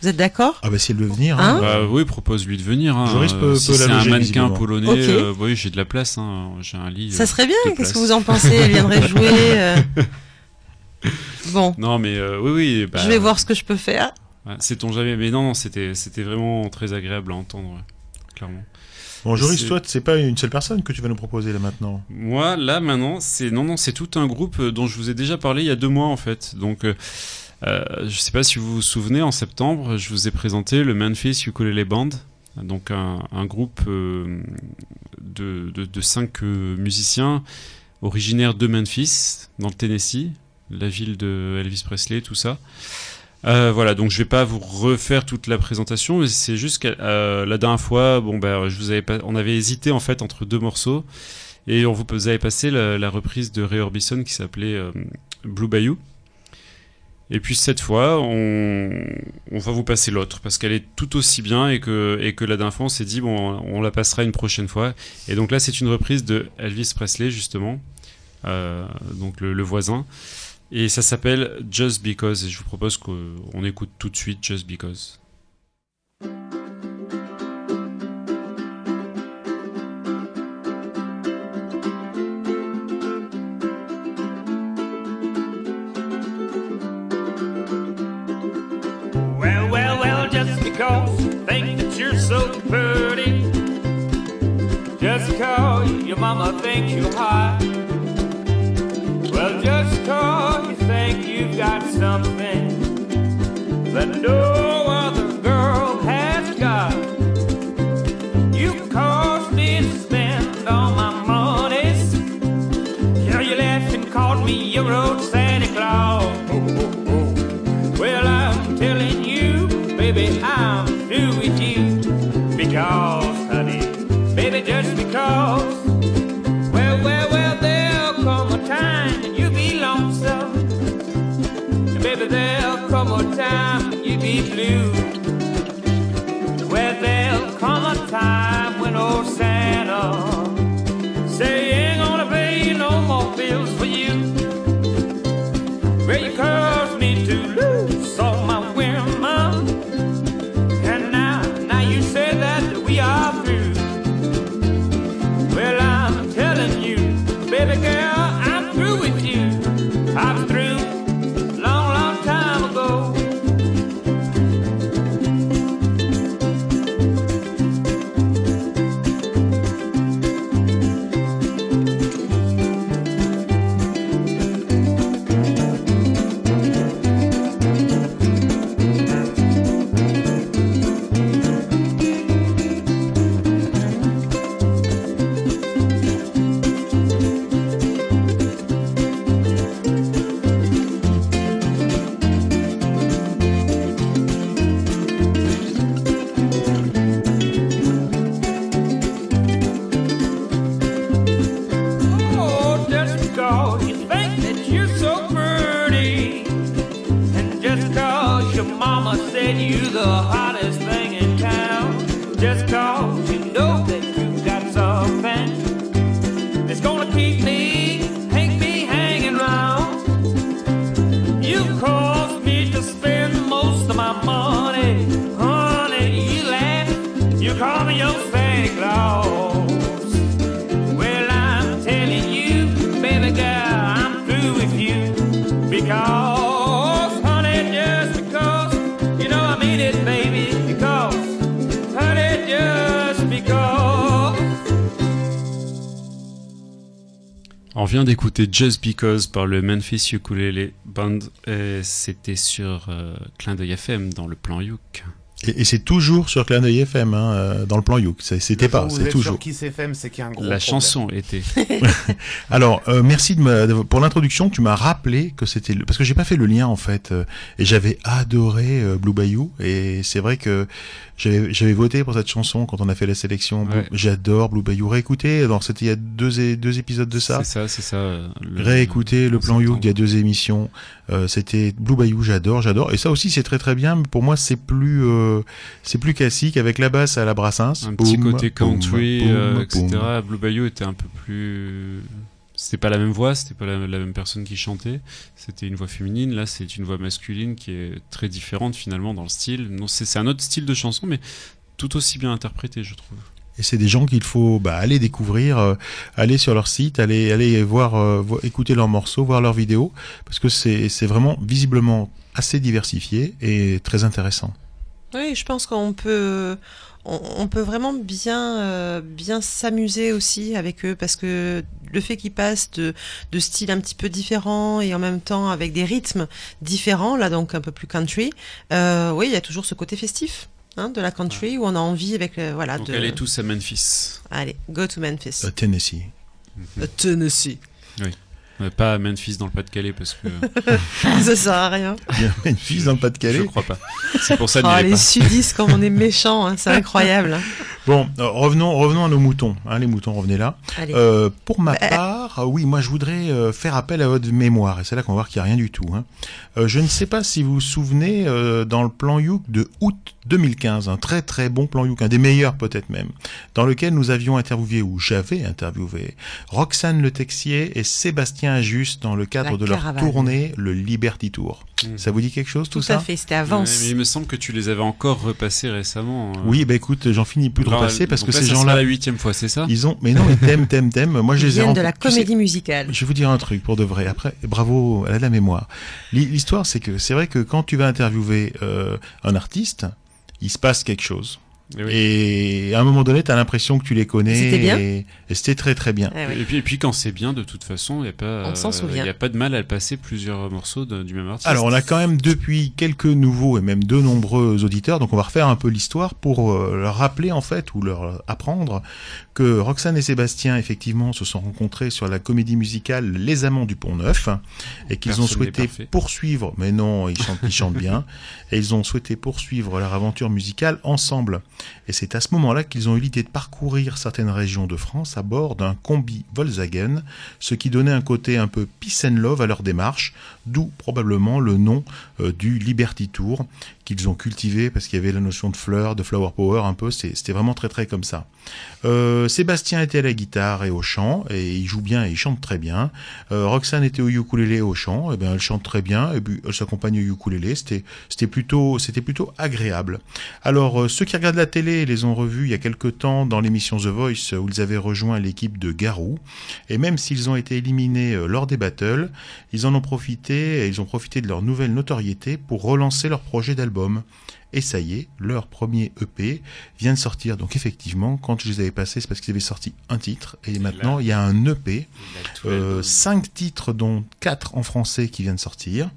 Vous êtes d'accord? Ah bah si elle veut venir, Hein hein, Bah oui, propose-lui de venir. Hein. Joris peut- peut si c'est un mannequin polonais, Ok. euh, oui, j'ai de la place. Hein. J'ai un lit. Ça euh, serait bien, qu'est-ce que vous en pensez? Elle viendrait [LAUGHS] jouer euh. Bon, Non, mais euh, oui, oui. bah, je vais voir ce que je peux faire. ouais, Sait-on jamais. Mais non, c'était, c'était vraiment très agréable à entendre, clairement. Bon, Joris, c'est- toi, c'est pas une seule personne que tu vas nous proposer là maintenant. Moi, là, maintenant, c'est non, non, c'est tout un groupe euh, dont je vous ai déjà parlé il y a deux mois en fait. Donc, euh, euh, je sais pas si vous vous souvenez, en septembre, je vous ai présenté le Memphis Ukulele Band, donc un, un groupe euh, de, de, de cinq musiciens originaires de Memphis, dans le Tennessee, la ville de Elvis Presley, tout ça. Euh, voilà, donc je vais pas vous refaire toute la présentation, mais c'est juste que euh, la dernière fois, bon ben, on avait hésité en fait entre deux morceaux. Et on vous avait passé la, reprise de Ray Orbison qui s'appelait euh, Blue Bayou. Et puis cette fois, on, va vous passer l'autre parce qu'elle est tout aussi bien et que, la dernière fois on s'est dit bon, on la passera une prochaine fois. Et donc là, c'est une reprise de Elvis Presley justement, donc le voisin. Et ça s'appelle Just Because. Et je vous propose qu'on écoute tout de suite Just Because. Mama. Something that no You. Just Because par le Memphis Ukulele Band. C'était sur euh, Clin d'œil FM dans le plan Youk. Et, et c'est toujours sur Clin d'œil FM, hein, euh, dans le plan Youk. C'était pas, c'est toujours. sur Kiss FM, c'est qu'il y a un gros La problème. chanson était. [LAUGHS] [LAUGHS] Alors, euh, merci de me, de- pour l'introduction. Tu m'as rappelé que c'était parce que j'ai pas fait le lien en fait, euh, et j'avais adoré euh, Blue Bayou. Et c'est vrai que j'avais voté pour cette chanson quand on a fait la sélection. Ouais. J'adore Blue Bayou. Réécoutez, alors c'était il y a deux épisodes de ça. C'est ça, c'est ça. le- Réécoutez le plan Youk il y a deux émissions. Euh, c'était Blue Bayou, j'adore, j'adore. Et ça aussi c'est très très bien. Mais pour moi c'est plus euh, c'est plus classique avec la basse à la Brassens. Un petit Boum, côté country, euh, etc. Blue Bayou était un peu plus. C'était pas la même voix, c'était pas la, même personne qui chantait. C'était une voix féminine. Là, c'est une voix masculine qui est très différente finalement dans le style. C'est un autre style de chanson, mais tout aussi bien interprété, je trouve. Et c'est des gens qu'il faut bah, aller découvrir, euh, aller sur leur site, aller aller voir, euh, écouter leurs morceaux, voir leurs vidéos, parce que c'est vraiment visiblement assez diversifié et très intéressant. Oui, je pense qu'on peut, on, on peut vraiment bien, euh, bien s'amuser aussi avec eux parce que le fait qu'ils passent de, de styles un petit peu différents et en même temps avec des rythmes différents, là donc un peu plus country, euh, oui, il y a toujours ce côté festif. Hein, de la country où on a envie avec le- voilà Donc de allez tous à Memphis. allez go to Memphis À Tennessee. A Tennessee Euh, Pas à Memphis dans le Pas-de-Calais parce que [LAUGHS] ça sert à rien Il y a fille dans le je Pas-de-Calais. crois pas. C'est pour ça oh, n'y allez les pas. sudistes comme on est méchants hein, c'est incroyable hein. Bon, euh, revenons, revenons à nos moutons. Hein, les moutons, revenez là. Euh, pour ma Bah. part, euh, oui, moi je voudrais euh, faire appel à votre mémoire, et c'est là qu'on va voir qu'il n'y a rien du tout. hein. Euh, je ne sais pas si vous vous souvenez euh, dans le plan Youk de août 2015, un très très bon plan Youk, un des meilleurs peut-être même, dans lequel nous avions interviewé, ou j'avais interviewé, Roxane Le Texier et Sébastien Ajus dans le cadre La de leur caravane. tournée, le Liberty Tour. Mhm. Ça vous dit quelque chose tout, Tout ça à fait, c'était avance. mais il me semble que tu les avais encore repassés récemment. euh. Oui, bah écoute, j'en finis plus de repasser parce donc que là, ces gens-là, la huitième fois, c'est ça? Ils ont, mais non, ils t'aiment, t'aiment, t'aiment. Moi, je Ils les ai viennent de la rencontrés- tu sais, comédie musicale. Je vais vous dire un truc pour de vrai. Après, bravo, elle a de la mémoire. L'hi- L'histoire, c'est que c'est vrai que quand tu vas interviewer euh, un artiste, il se passe quelque chose. Eh oui. Et à un moment donné, tu as l'impression que tu les connais. C'était bien Et, et c'était très très bien. Ah oui. Et puis, et puis quand c'est bien, de toute façon, il n'y a pas, euh, y a pas de mal à passer plusieurs morceaux de- du même artiste. Alors, on a quand même depuis quelques nouveaux et même de nombreux auditeurs, donc on va refaire un peu l'histoire pour euh, leur rappeler en fait ou leur apprendre que Roxane et Sébastien effectivement se sont rencontrés sur la comédie musicale Les Amants du Pont Neuf et qu'ils ont souhaité poursuivre, mais non, ils chantent, ils chantent bien, [LAUGHS] et ils ont souhaité poursuivre leur aventure musicale ensemble. Et c'est à ce moment-là qu'ils ont eu l'idée de parcourir certaines régions de France à bord d'un combi Volkswagen, ce qui donnait un côté un peu peace love à leur démarche, d'où probablement le nom euh, du Liberty Tour qu'ils ont cultivé parce qu'il y avait la notion de fleur, de flower power un peu, c'était vraiment très très comme ça. Euh, Sébastien était à la guitare et au chant, et il joue bien et il chante très bien. Euh, Roxane était au ukulélé et au chant, et bien elle chante très bien, et puis elle s'accompagne au ukulélé, c'était plutôt c'était plutôt agréable. Alors euh, ceux qui regardent la télé les ont revus il y a quelque temps dans l'émission The Voice où ils avaient rejoint l'équipe de Garou, et même s'ils ont été éliminés lors des battles, ils en ont profité et ils ont profité de leur nouvelle notoriété pour relancer leur projet d'album. Et ça y est, leur premier EP vient de sortir. Donc effectivement, quand je les avais passés, c'est parce qu'ils avaient sorti un titre. Et maintenant, il y a un EP, euh, cinq titres dont quatre en français qui viennent de sortir.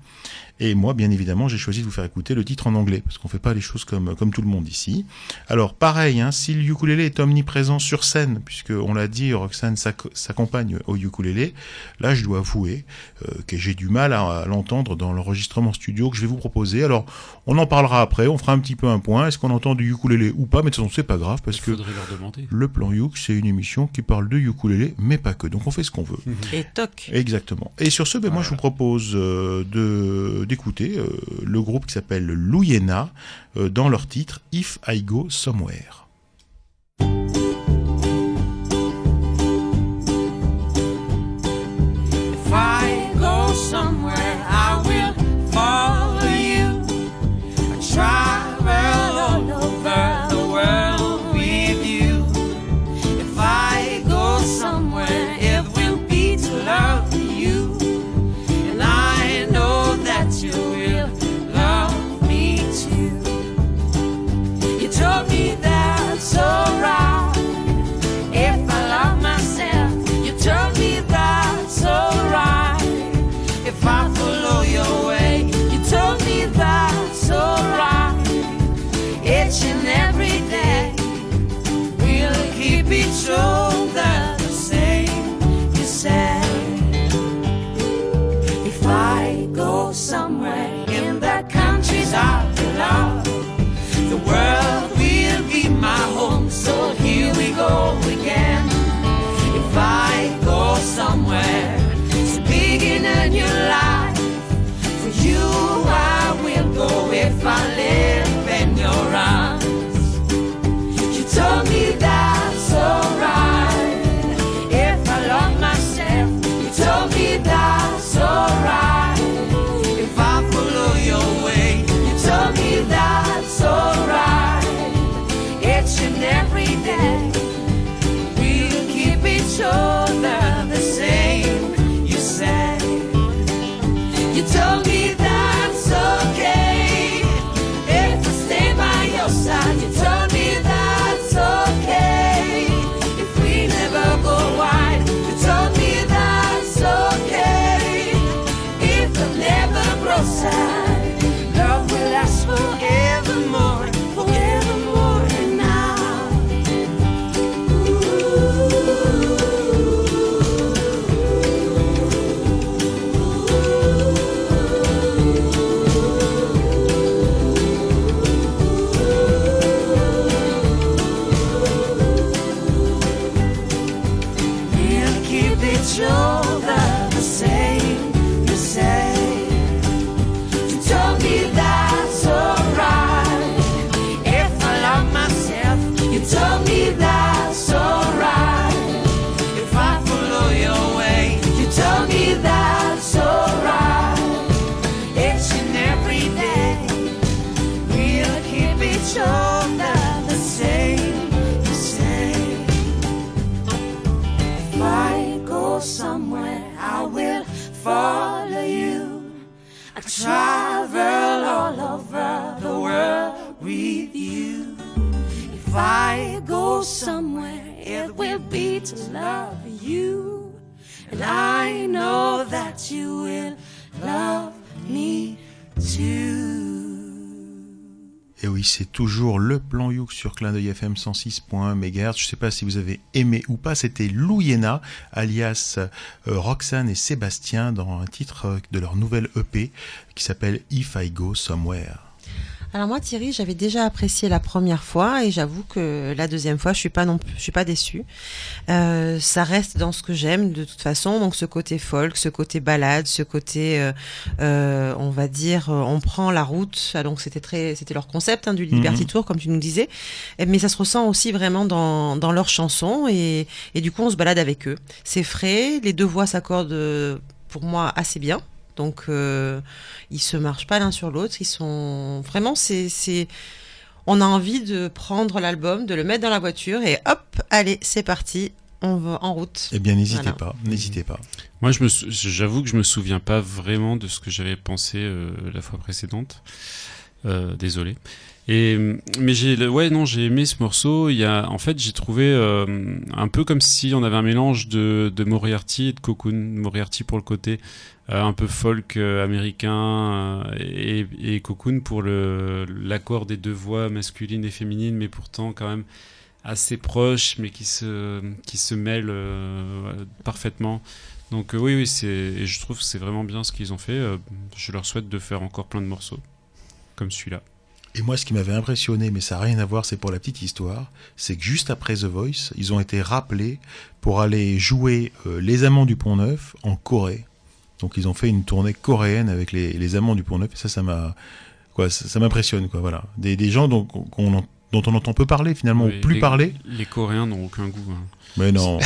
Et moi, bien évidemment, j'ai choisi de vous faire écouter le titre en anglais, parce qu'on fait pas les choses comme, comme tout le monde ici. Alors, pareil, hein, si le ukulélé est omniprésent sur scène, puisque on l'a dit, Roxane s'ac- s'accompagne au ukulélé, là, je dois avouer euh, que j'ai du mal à, à l'entendre dans l'enregistrement studio que je vais vous proposer. Alors, on en parlera après, on fera un petit peu un point. Est-ce qu'on entend du ukulélé ou pas? Mais de toute façon, c'est pas grave, parce que faudrait leur demander. le plan Youk, c'est une émission qui parle de ukulélé, mais pas que. Donc, on fait ce qu'on veut. Et toc. Exactement. Et sur ce, ben, moi, je vous propose euh, de d'écouter euh, le groupe qui s'appelle Louyena euh, dans leur titre If I Go Somewhere. be true. Et oui, c'est toujours le plan Youk sur Clin d'œil FM 106.1 MHz. Je sais pas si vous avez aimé ou pas. C'était Louyena, alias euh, Roxane et Sébastien, dans un titre euh, de leur nouvelle EP qui s'appelle If I Go Somewhere. Alors moi Thierry, j'avais déjà apprécié la première fois et j'avoue que la deuxième fois, je suis pas non plus, je suis pas déçue. Euh, ça reste dans ce que j'aime de toute façon, donc ce côté folk, ce côté balade, ce côté, euh, euh, on va dire, euh, on prend la route. Ah, donc c'était très, c'était leur concept hein, du Liberty Mhm. Tour, comme tu nous disais, mais ça se ressent aussi vraiment dans dans leurs chansons et et du coup on se balade avec eux. C'est frais, les deux voix s'accordent euh, pour moi assez bien. Donc euh, ils se marchent pas l'un sur l'autre, ils sont vraiment c'est on a envie de prendre l'album, de le mettre dans la voiture et hop, allez, c'est parti, on va en route. Eh bien, n'hésitez Voilà. pas, n'hésitez pas. Moi, je me sou- j'avoue que je me souviens pas vraiment de ce que j'avais pensé euh, la fois précédente. Euh, désolé. Et mais j'ai ouais non j'ai aimé ce morceau. Il y a en fait j'ai trouvé euh, un peu comme si on avait un mélange de, de Moriarty et de Cocoon. Moriarty pour le côté euh, un peu folk euh, américain et, et Cocoon pour le l'accord des deux voix masculines et féminines, mais pourtant quand même assez proches, mais qui se qui se euh, parfaitement. Donc oui oui c'est et je trouve que c'est vraiment bien ce qu'ils ont fait. Je leur souhaite de faire encore plein de morceaux comme celui-là. Et moi, ce qui m'avait impressionné, mais ça n'a rien à voir, c'est pour la petite histoire, c'est que juste après The Voice, ils ont été rappelés pour aller jouer euh, Les Amants du Pont Neuf en Corée. Donc ils ont fait une tournée coréenne avec les, les Amants du Pont Neuf, et ça, ça m'a, quoi, ça, ça m'impressionne, quoi, voilà. Des, des gens dont, dont on entend peu parler, finalement, Oui, ou plus les- parler. Les Coréens n'ont aucun goût. hein. Mais non.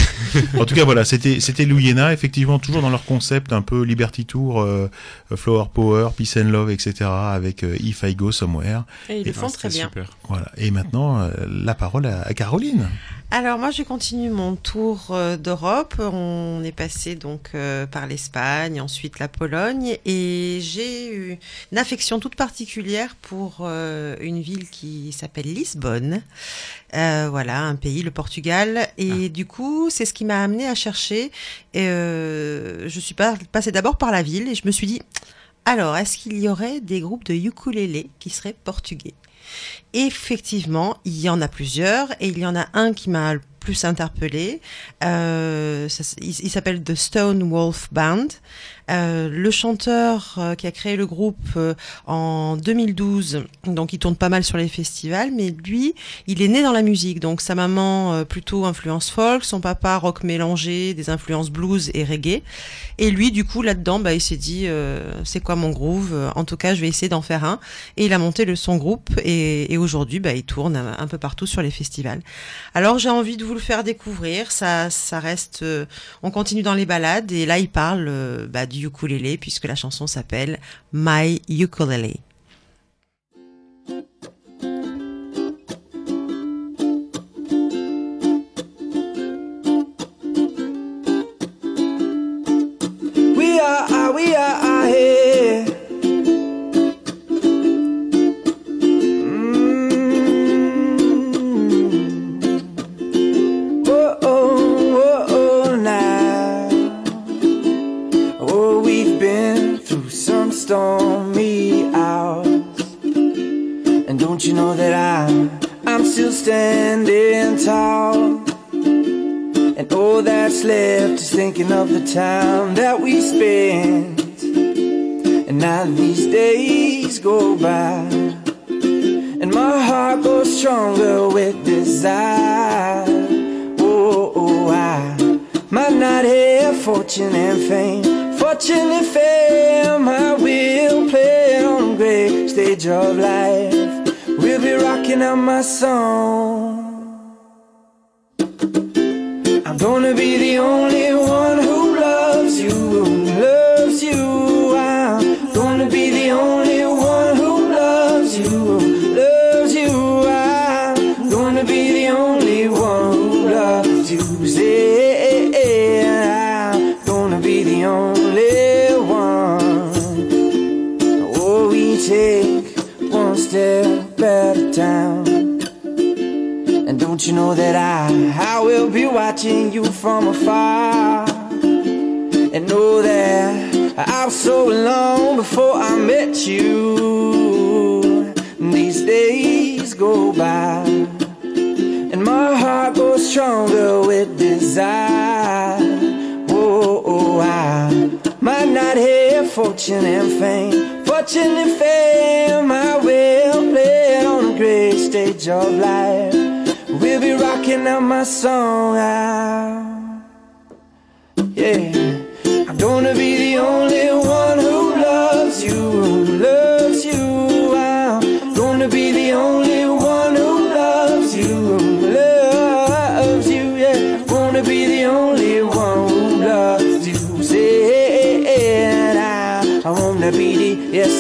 en tout cas, voilà, c'était c'était Louyena, effectivement, toujours dans leur concept un peu Liberty Tour, euh, Flower Power, Peace and Love, etc., avec euh, If I Go Somewhere. Et ils le font très bien. Super. Voilà. Et maintenant, euh, la parole à, à Caroline. Alors moi je continue mon tour euh, d'Europe. On est passé donc euh, par l'Espagne, ensuite la Pologne et j'ai eu une affection toute particulière pour euh, une ville qui s'appelle Lisbonne. Euh, voilà, un pays, le Portugal. Et du coup, c'est ce qui m'a amené à chercher. Euh, je suis pas passée d'abord par la ville et je me suis dit, alors, est-ce qu'il y aurait des groupes de ukulélé qui seraient portugais? Effectivement, il y en a plusieurs et il y en a un qui m'a le plus interpellé. Euh, il s'appelle The Stone Wolf Band. Euh, le chanteur euh, qui a créé le groupe euh, en 2012, donc il tourne pas mal sur les festivals, mais lui, il est né dans la musique. Donc sa maman euh, plutôt influence folk, son papa rock mélangé, des influences blues et reggae. Et lui, du coup, là-dedans, bah, il s'est dit, euh, c'est quoi mon groove? En tout cas, je vais essayer d'en faire un. Et il a monté le son groupe et, aujourd'hui, bah, il tourne un, peu partout sur les festivals. Alors j'ai envie de vous le faire découvrir. Ça, ça reste. on continue dans les balades et là, il parle bah, du ukulélé puisque la chanson s'appelle My Ukulele. You know that I'm, I'm still standing tall. And all that's left is thinking of the time that we spent. And now these days go by. And my heart goes stronger with desire. Oh, oh, I might not have fortune and fame. Fortune and fame, I will play on the great stage of life. We'll be rocking out my song. I'm gonna be the only one who loves you, who loves you. I'm gonna be the only one who loves you, who loves you. I'm gonna be the only one who loves you. Yeah, I'm gonna be the only one. Oh, only take one step And don't you know that I, I will be watching you from afar? And know that I was so alone before I met you. These days go by, and my heart grows stronger with desire. Oh, oh, I might not have fortune and fame, fortune and fame. I will play on the great stage of life. We'll be rocking out my song out. Yeah,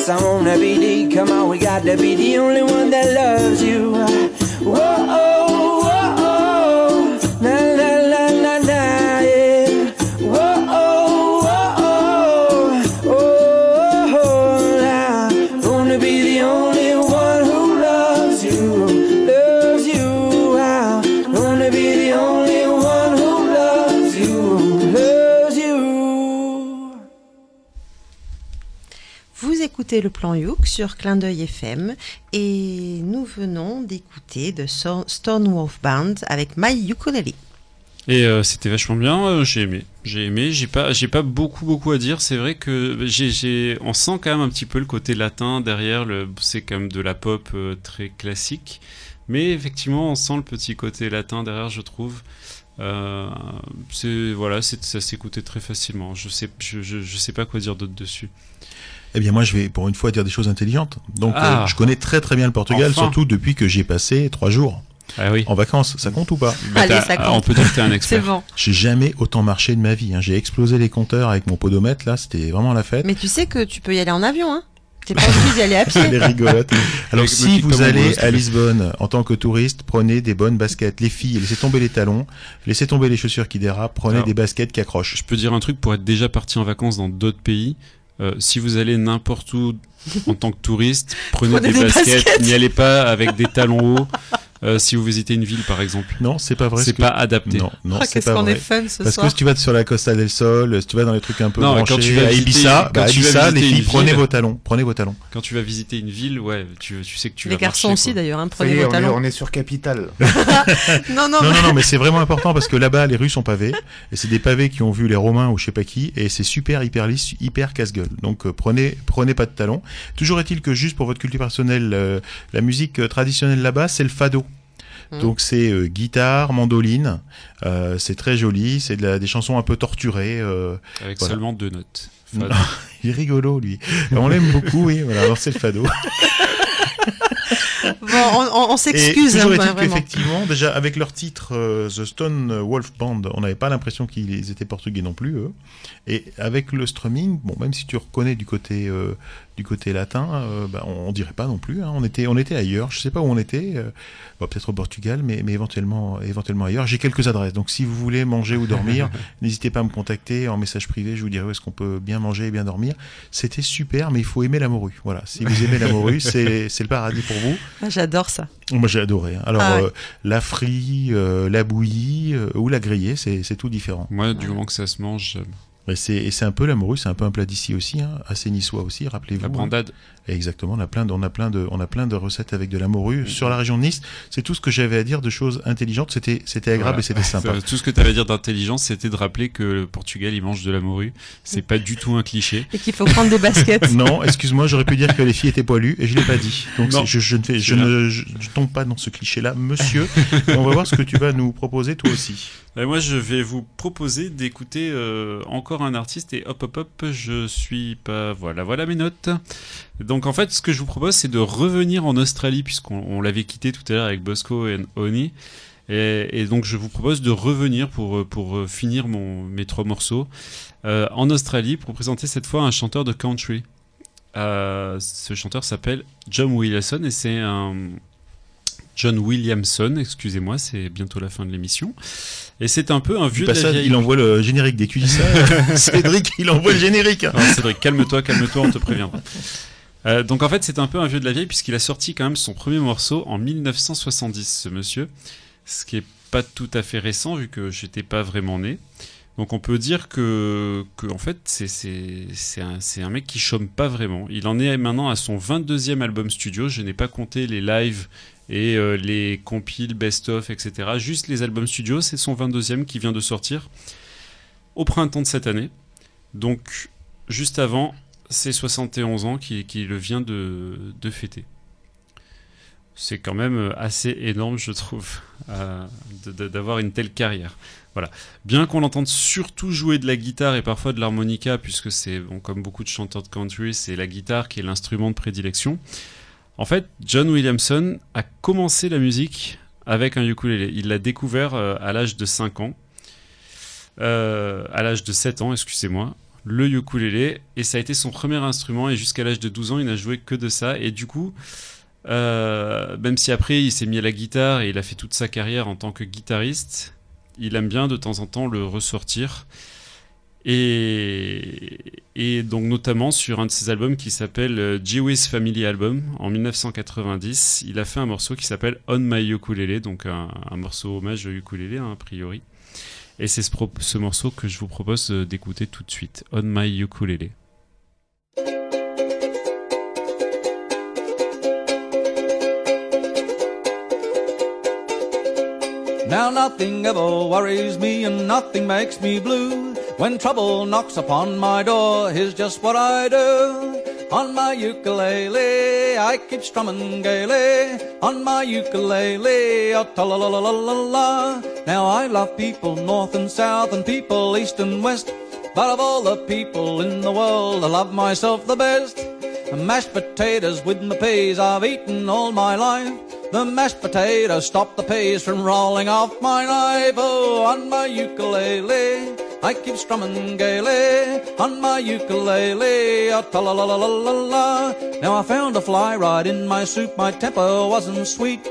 I wanna be the. Come on, we got to be the only one that loves you. Whoa, oh. Le plan Youk sur Clin d'œil FM et nous venons d'écouter de So- Stone Wolf Band avec My Ukulele. Et euh, c'était vachement bien, euh, j'ai aimé. J'ai aimé, j'ai pas, j'ai pas beaucoup beaucoup à dire. C'est vrai que j'ai, on sent quand même un petit peu le côté latin derrière. Le, c'est quand même de la pop euh, très classique, mais effectivement on sent le petit côté latin derrière, je trouve. C'est voilà, ça s'écoutait très facilement. Je sais, je, je sais pas quoi dire d'autre dessus. Eh bien, moi, je vais pour une fois dire des choses intelligentes. Donc, Ah. euh, je connais très très bien le Portugal, Enfin. surtout depuis que j'y ai passé trois jours Ah oui. en vacances. Ça compte ou pas Bah, Allez, ça ah, compte. on peut dire que t'es un [LAUGHS] expert. C'est bon. J'ai jamais autant marché de ma vie. hein. J'ai explosé les compteurs avec mon podomètre. Là, c'était vraiment la fête. Mais tu sais que tu peux y aller en avion, hein T'es pas obligé d'y aller à pied. [LAUGHS] Elle est rigolote. Alors, Avec- si vous allez à. Lisbonne en tant que touriste, prenez des bonnes baskets. Les filles, laissez tomber les talons, laissez tomber les chaussures qui dérapent, prenez Alors, des baskets qui accrochent. Je peux dire un truc pour être déjà parti en vacances dans d'autres pays. Euh, si vous allez n'importe où en tant que touriste, [LAUGHS] prenez, Prenez des, des baskets. baskets. N'y allez pas avec des talons hauts. [LAUGHS] euh, si vous visitez une ville, par exemple, Non, c'est pas vrai. c'est ce que- pas adapté. Non, non, Ah, c'est Qu'est-ce pas qu'on vrai. est fun ce Parce soir. que si tu vas sur la Costa del Sol, si tu vas dans les trucs un peu Non, branchés, quand tu vas à Ibiza, quand bah, tu vas les filles, prenez vos talons, prenez vos talons. Quand tu vas visiter une ville, ouais, tu, tu sais que tu Les vas garçons marcher, aussi d'ailleurs, hein, Ça prenez y est, vos on est, talons. on est sur Capital. [LAUGHS] [LAUGHS] Non, non, Non, non, non, mais c'est vraiment important parce que là-bas, les rues sont pavées et c'est des pavés qui ont vu les Romains ou je sais pas qui et c'est super hyper lisse, hyper casse-gueule. Donc euh, prenez, prenez pas de talons. Toujours est-il que juste pour votre culture personnelle, euh, la musique traditionnelle là-bas, c'est le fado. Mhm. Donc c'est euh, guitare, mandoline, euh, c'est très joli, c'est de des chansons un peu torturées. euh, Avec Voilà. seulement deux notes. [LAUGHS] Il est rigolo lui. On l'aime beaucoup, oui. Voilà, alors c'est le fado. [LAUGHS] Bon, on, s'excuse, toujours hein, qu'effectivement, déjà avec leur titre euh, The Stone Wolf Band, on n'avait pas l'impression qu'ils étaient portugais non plus. Eux. Et avec le strumming, bon, même si tu reconnais du côté euh, du côté latin, euh, bah, on, on dirait pas non plus. hein. On était on était ailleurs. Je sais pas où on était. euh, bon, peut-être au Portugal, mais, mais éventuellement éventuellement ailleurs. J'ai quelques adresses. Donc si vous voulez manger ou dormir, [LAUGHS] n'hésitez pas à me contacter en message privé. Je vous dirai où est-ce qu'on peut bien manger et bien dormir. C'était super, mais il faut aimer la morue. Voilà. Si vous aimez la morue, [LAUGHS] c'est c'est le paradis pour vous. Ah, J'adore ça. Moi j'ai adoré. hein. Alors Ah ouais. euh, la frite, euh, la bouillie euh, ou la grillée, c'est c'est tout différent. Moi, du moment que ça se mange, j'aime. Et c'est et c'est un peu la morue, c'est un peu un plat d'ici aussi, hein, assez niçois aussi, rappelez-vous. La hein. brandade. Exactement, on a plein de, on a plein de, on a plein de recettes avec de la morue sur la région de Nice. C'est tout ce que j'avais à dire de choses intelligentes. C'était c'était agréable Voilà. et c'était sympa. Tout ce que tu avais à dire d'intelligence, c'était de rappeler que le Portugal, il mange de la morue. C'est pas du tout un cliché. Et qu'il faut prendre des baskets. [LAUGHS] Non, excuse-moi, j'aurais pu dire que les filles étaient poilues et je l'ai pas dit. Donc je, je ne fais, je ne je, je tombe pas dans ce cliché-là, monsieur. [LAUGHS] On va voir ce que tu vas nous proposer toi aussi. Et moi, je vais vous proposer d'écouter euh, encore un artiste et hop, hop, hop, je suis pas. Voilà, voilà mes notes. Donc, en fait, ce que je vous propose, c'est de revenir en Australie, puisqu'on on l'avait quitté tout à l'heure avec Bosco et Oni. Et, donc, je vous propose de revenir pour, pour finir mon, mes trois morceaux euh, en Australie pour présenter cette fois un chanteur de country. Euh, ce chanteur s'appelle John Williamson et c'est un. John Williamson, excusez-moi, c'est bientôt la fin de l'émission. Et c'est un peu un vieux de la vieille. il envoie le générique dis ça. [LAUGHS] [LAUGHS] Cédric, il envoie le générique. Cédric, calme-toi, calme-toi, on te préviendra. Euh, donc en fait, c'est un peu un vieux de la vieille puisqu'il a sorti quand même son premier morceau en 1970, ce monsieur, ce qui est pas tout à fait récent vu que j'étais pas vraiment né. Donc on peut dire que, que en fait c'est un, c'est un mec qui chôme pas vraiment. Il en est maintenant à son 22e album studio. Je n'ai pas compté les lives et euh, les compiles, best-of, etc. Juste les albums studio, c'est son 22e qui vient de sortir au printemps de cette année. Donc juste avant ses 71 ans qui, qui le vient de, fêter. C'est quand même assez énorme, je trouve, [LAUGHS] euh, d'avoir une telle carrière. Voilà. Bien qu'on l'entende surtout jouer de la guitare et parfois de l'harmonica, puisque c'est, bon, comme beaucoup de chanteurs de country, c'est la guitare qui est l'instrument de prédilection. En fait, John Williamson a commencé la musique avec un ukulélé. Il l'a découvert euh, à l'âge de 5 ans. Euh, à l'âge de 7 ans, excusez-moi, le ukulélé, et ça a été son premier instrument, et jusqu'à l'âge de 12 ans, il n'a joué que de ça, et du coup, euh, même si après il s'est mis à la guitare et il a fait toute sa carrière en tant que guitariste, il aime bien de temps en temps le ressortir. Et, donc notamment sur un de ses albums qui s'appelle euh, Jewish Family Album en 1990, il a fait un morceau qui s'appelle On My Ukulele, donc un, morceau hommage au ukulélé hein, a priori. Et c'est ce, ce morceau que je vous propose euh, d'écouter tout de suite, On My Ukulele. Now nothing ever worries me and nothing makes me blue. When trouble knocks upon my door, here's just what I do. On my ukulele, I keep strumming gaily. On my ukulele, a ta la la la la la la. Now I love people north and south and people east and west. But of all the people in the world, I love myself the best. The mashed potatoes with my peas I've eaten all my life. The mashed potatoes stop the peas from rolling off my knife. Oh, on my ukulele, I keep strumming gaily. On my ukulele, a ta la la la la la la. Now I found a fly right in my soup. My temper wasn't sweet.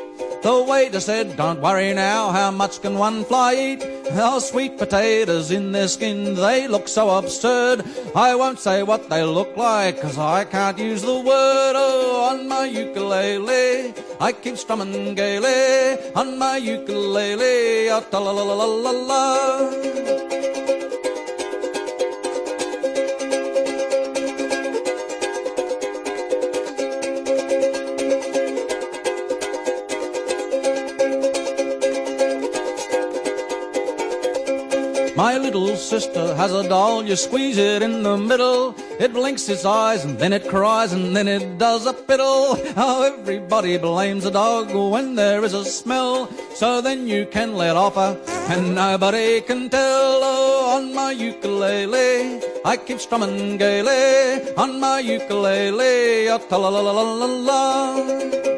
The waiter said, Don't worry now, how much can one fly eat? How sweet potatoes in their skin, they look so absurd. I won't say what they look like, cause I can't use the word. Oh, on my ukulele, I keep strumming gaily. On my ukulele, a ta la la la la la la. My little sister has a doll, you squeeze it in the middle. It blinks its eyes and then it cries and then it does a fiddle. How everybody blames a dog when there is a smell. So then you can let off a and nobody can tell. Oh, on my ukulele, I keep strumming gaily. On my ukulele, a ta la la la la la la.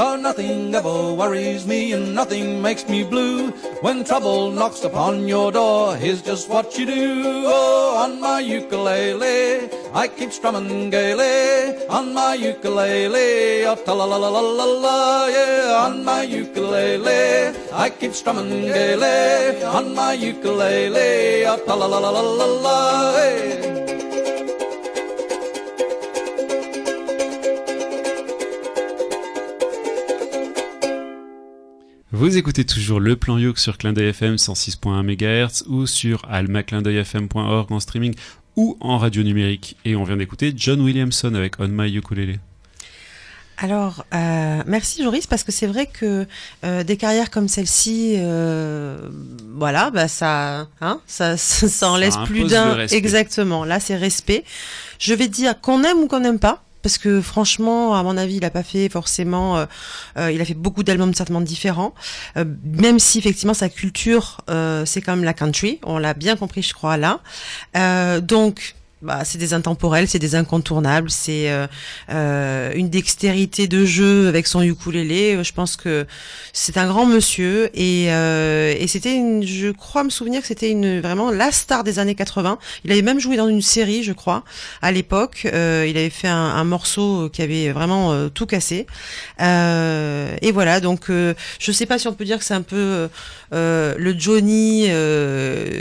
So nothing ever worries me and nothing makes me blue. When trouble knocks upon your door, here's just what you do. Oh, on my ukulele, I keep strumming gaily. On my ukulele, oh, ta la la la la la la, yeah. On my ukulele, I keep strumming gaily. On my ukulele, oh, ta la la la la la la, hey. Vous écoutez toujours le plan Yoke sur Clin d'œil FM 106.1 MHz ou sur almaclindeuilfm.org en streaming ou en radio numérique. Et on vient d'écouter John Williamson avec On My Ukulele. Alors, euh, merci Joris, parce que c'est vrai que euh, des carrières comme celle-ci, euh, voilà, bah ça, hein, ça, ça, ça en laisse plus d'un. Exactement. Là, c'est respect. Je vais dire qu'on aime ou qu'on n'aime pas. Parce que franchement, à mon avis, il a pas fait forcément. euh, euh, il a fait beaucoup d'albums certainement différents. Euh, même si effectivement sa culture, euh, c'est même la country. On l'a bien compris, je crois là. Euh, donc. Bah, c'est des intemporels, c'est des incontournables, c'est euh, euh, une dextérité de jeu avec son ukulélé. Euh, Je pense que c'est un grand monsieur et, euh, et c'était, je crois me souvenir que c'était une vraiment la star des années 80. Il avait même joué dans une série, je crois, à l'époque. Euh, il avait fait un, morceau qui avait vraiment tout cassé. Et voilà, donc je sais pas si on peut dire que c'est un peu le Johnny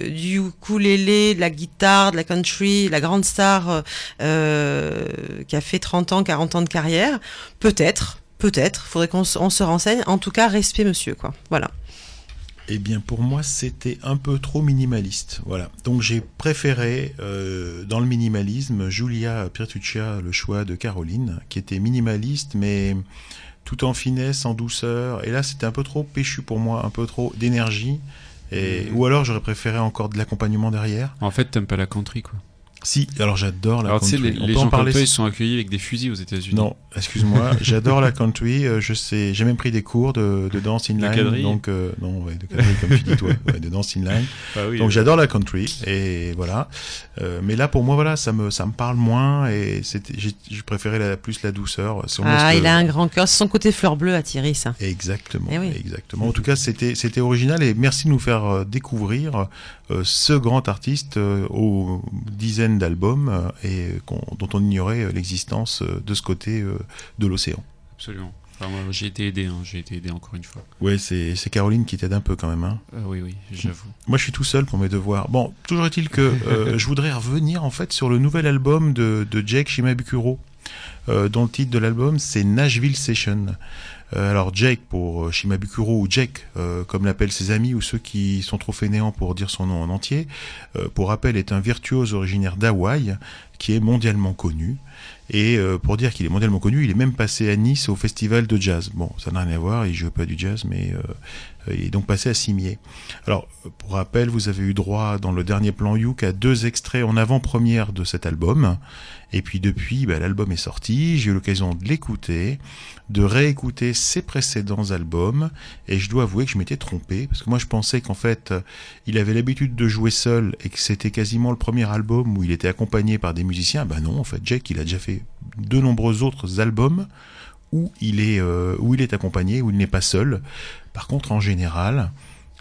du ukulélé, de la guitare, de la country, grande star euh, euh, qui a fait 30 ans, 40 ans de carrière. Peut-être, peut-être. Faudrait qu'on se renseigne. En tout cas, respect, monsieur, quoi. Voilà. Eh bien, pour moi, c'était un peu trop minimaliste. Voilà. Donc, j'ai préféré, euh, dans le minimalisme, Julia Pirtuccia, le choix de Caroline, qui était minimaliste, mais tout en finesse, en douceur. Et là, c'était un peu trop péchu pour moi, un peu trop d'énergie. Et. Ou alors, j'aurais préféré encore de l'accompagnement derrière. En fait, t'aimes pas la country, quoi. Si, alors j'adore la Alors, tu sais, country. les, On les peut en gens comme parler toi, si- ils sont accueillis avec des fusils aux États-Unis. Non, excuse-moi, [LAUGHS] j'adore la country. euh, je sais, j'ai même pris des cours de, de danse De inline. quadrille donc euh, non, ouais, de quadrille comme tu dis toi, [LAUGHS] ouais, de danse inline. Ah oui, donc euh. j'adore la country et voilà. Euh, mais là pour moi voilà, ça me ça me parle moins et préféré la, plus la douceur. Ah, il a un grand cœur. C'est son côté fleur bleue Thierry, ça. Exactement, Eh oui. exactement. En tout cas, c'était c'était original et merci de nous faire découvrir euh, ce grand artiste euh, aux dizaines d'albums euh, et dont on ignorait euh, l'existence euh, de ce côté euh, de l'océan. Absolument. Enfin, j'ai été aidé, hein, j'ai été aidé encore une fois. Ouais, c'est Caroline qui t'aide un peu quand même. Hein. Ah oui, oui, j'avoue. Moi, je suis tout seul pour mes devoirs. Bon, toujours est-il que euh, je voudrais revenir en fait sur le nouvel album de, de Jake Shimabukuro, euh, dont le titre de l'album c'est Nashville Session. Euh, alors Jake pour euh, Shimabukuro ou Jake, euh, comme l'appellent ses amis ou ceux qui sont trop fainéants pour dire son nom en entier, pour rappel est un virtuose originaire d'Hawaï qui est mondialement connu. Et pour dire qu'il est mondialement connu, il est même passé à Nice au festival de jazz. Bon, ça n'a rien à voir, il joue pas du jazz, mais il est donc passé à Cimier. Alors, pour rappel, vous avez eu droit dans le dernier plan Youk à deux extraits en avant-première de cet album. Et puis depuis, bah, l'album est sorti, j'ai eu l'occasion de l'écouter, de réécouter ses précédents albums, et je dois avouer que je m'étais trompé, parce que moi je pensais qu'en fait, il avait l'habitude de jouer seul, et que c'était quasiment le premier album où il était accompagné par des musiciens. Bah non, en fait, Jack, il a déjà fait de nombreux autres albums où il est, euh, où il est accompagné, où il n'est pas seul. Par contre, en général,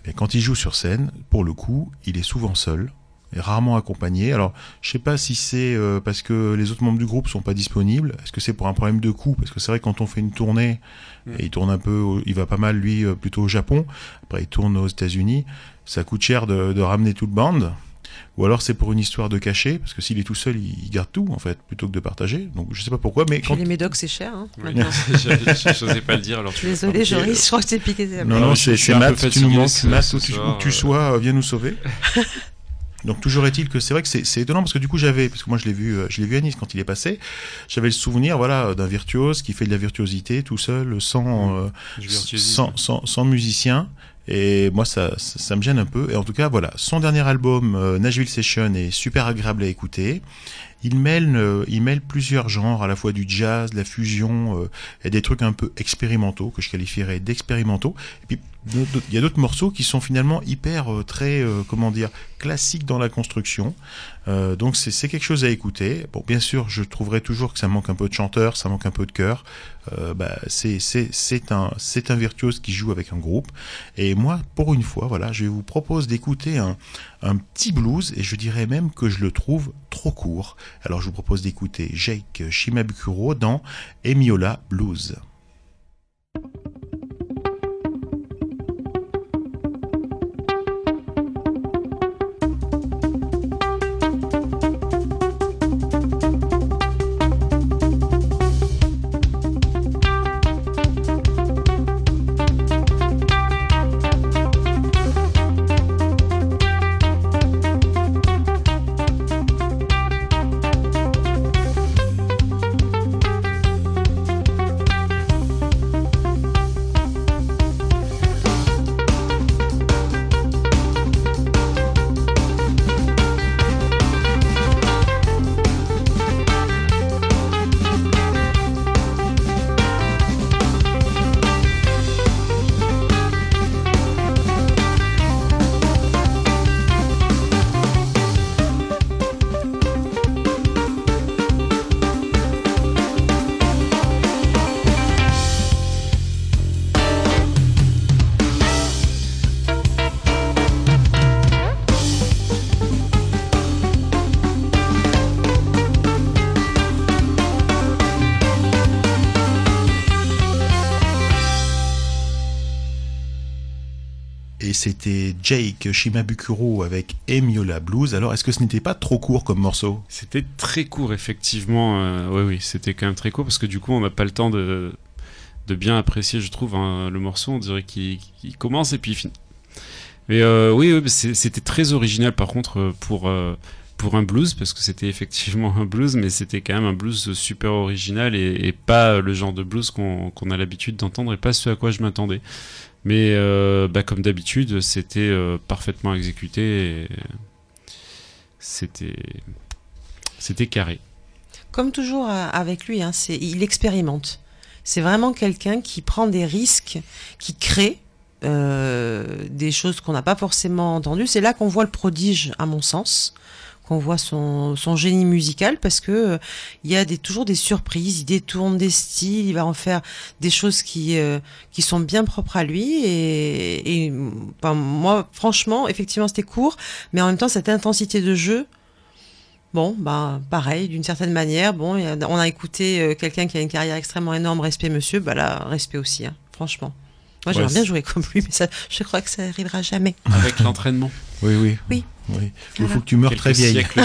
et quand il joue sur scène, pour le coup, il est souvent seul, et rarement accompagné. Alors, je sais pas si c'est euh, parce que les autres membres du groupe sont pas disponibles. Est-ce que c'est pour un problème de coût? Parce que c'est vrai que quand on fait une tournée, et il tourne un peu, il va pas mal lui euh, plutôt au Japon. Après, il tourne aux États-Unis. Ça coûte cher de, de ramener toute bande. Ou alors c'est pour une histoire de cachet, parce que s'il est tout seul, il garde tout en fait, plutôt que de partager. Donc je sais pas pourquoi, mais quand les médocs, c'est cher. Hein, Oui. [LAUGHS] Je- J'osais pas le dire, alors tu Désolé. Joris, je crois que t'es piqué. des Non, non, c'est Matt, tu nous manques. Matt, ce où tu, soir, où tu euh. sois, euh, viens nous sauver. [LAUGHS] Donc toujours est-il que c'est vrai que c'est c'est étonnant parce que du coup j'avais parce que moi je l'ai vu euh, je l'ai vu à Nice quand il est passé j'avais le souvenir voilà d'un virtuose qui fait de la virtuosité tout seul sans euh, sans sans musicien et moi ça, ça me gêne un peu. Et en tout cas voilà. Son dernier album euh, Nashville Session est super agréable à écouter. Il mêle, euh, il mêle plusieurs genres, à la fois du jazz, de la fusion, euh, et des trucs un peu expérimentaux, que je qualifierais d'expérimentaux. Il y a d'autres morceaux qui sont finalement hyper, euh, très, euh, comment dire, classiques dans la construction. Euh, donc c'est quelque chose à écouter. Bon, bien sûr, je trouverai toujours que ça manque un peu de chanteur, ça manque un peu de cœur. Euh, bah, c'est un c'est un virtuose qui joue avec un groupe. Et moi, pour une fois, voilà, je vous propose d'écouter un un petit blues et je dirais même que je le trouve trop court. Alors je vous propose d'écouter Jake Shimabukuro dans Emiola Blues. C'était Jake Shimabukuro avec Emiola Blues. Alors, est-ce que ce n'était pas trop court comme morceau? C'était très court, effectivement. Euh, oui, oui, c'était quand même très court parce que du coup, on n'a pas le temps de, de bien apprécier, je trouve, hein, le morceau. On dirait qu'il commence et puis il finit. Mais euh, oui, oui, c'était très original par contre euh, pour, pour un blues parce que c'était effectivement un blues, mais c'était quand même un blues super original et, pas le genre de blues qu'on qu'on a l'habitude d'entendre et pas ce à quoi je m'attendais. Mais euh, bah, comme d'habitude, c'était euh, parfaitement exécuté. C'était carré. Comme toujours euh, avec lui, hein, il expérimente. C'est vraiment quelqu'un qui prend des risques, qui crée des choses qu'on n'a pas forcément entendues. C'est là qu'on voit le prodige, à mon sens, qu'on voit son, son génie musical, parce que euh, il y a des, toujours des surprises, il détourne des styles, il va en faire des choses qui, euh, qui sont bien propres à lui. Et, et ben, moi, franchement, effectivement, c'était court, mais en même temps, cette intensité de jeu, Bon, bah pareil, d'une certaine manière. Bon, on a écouté euh, quelqu'un qui a une carrière extrêmement énorme, respect monsieur, bah là, respect aussi, hein, franchement. Moi, j'aimerais Ouais, bien jouer comme lui, mais ça, je crois que ça arrivera jamais. Avec l'entraînement. Oui, oui. Oui. Oui. Il Voilà. faut que tu meurs Quelques très vieille. [LAUGHS]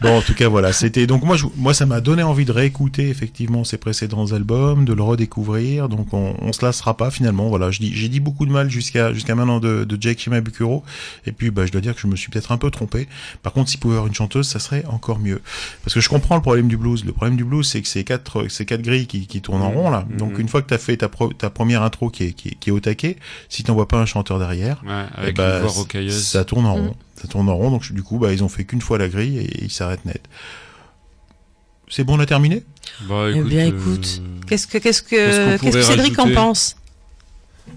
Bon, en tout cas, voilà, c'était donc moi, je- moi, ça m'a donné envie de réécouter effectivement ses précédents albums, de le redécouvrir. Donc, on, on se lassera pas finalement. Voilà, j'ai dit beaucoup de mal jusqu'à jusqu'à maintenant de, de Jake Shimabukuro, et puis bah, je dois dire que je me suis peut-être un peu trompé. Par contre, s'il pouvait y avoir une chanteuse, ça serait encore mieux. Parce que je comprends le problème du blues. Le problème du blues, c'est que c'est quatre, c'est quatre grilles qui, qui tournent en rond là. Donc, Mhm. une fois que t'as fait ta, pro- ta première intro qui est, qui est, qui est au taquet, si t'envoies pas un chanteur derrière, Ouais, eh avec bah, une voix rocailleuse. ça tourne en Mm. rond. Ça tourne en rond, donc du coup, bah, ils ont fait qu'une fois la grille et ils s'arrêtent net. C'est bon, on a terminé? Bah, Eh écoute, bien, euh, écoute, qu'est-ce que, qu'est-ce qu'est-ce que, qu'est-ce que Cédric en pense?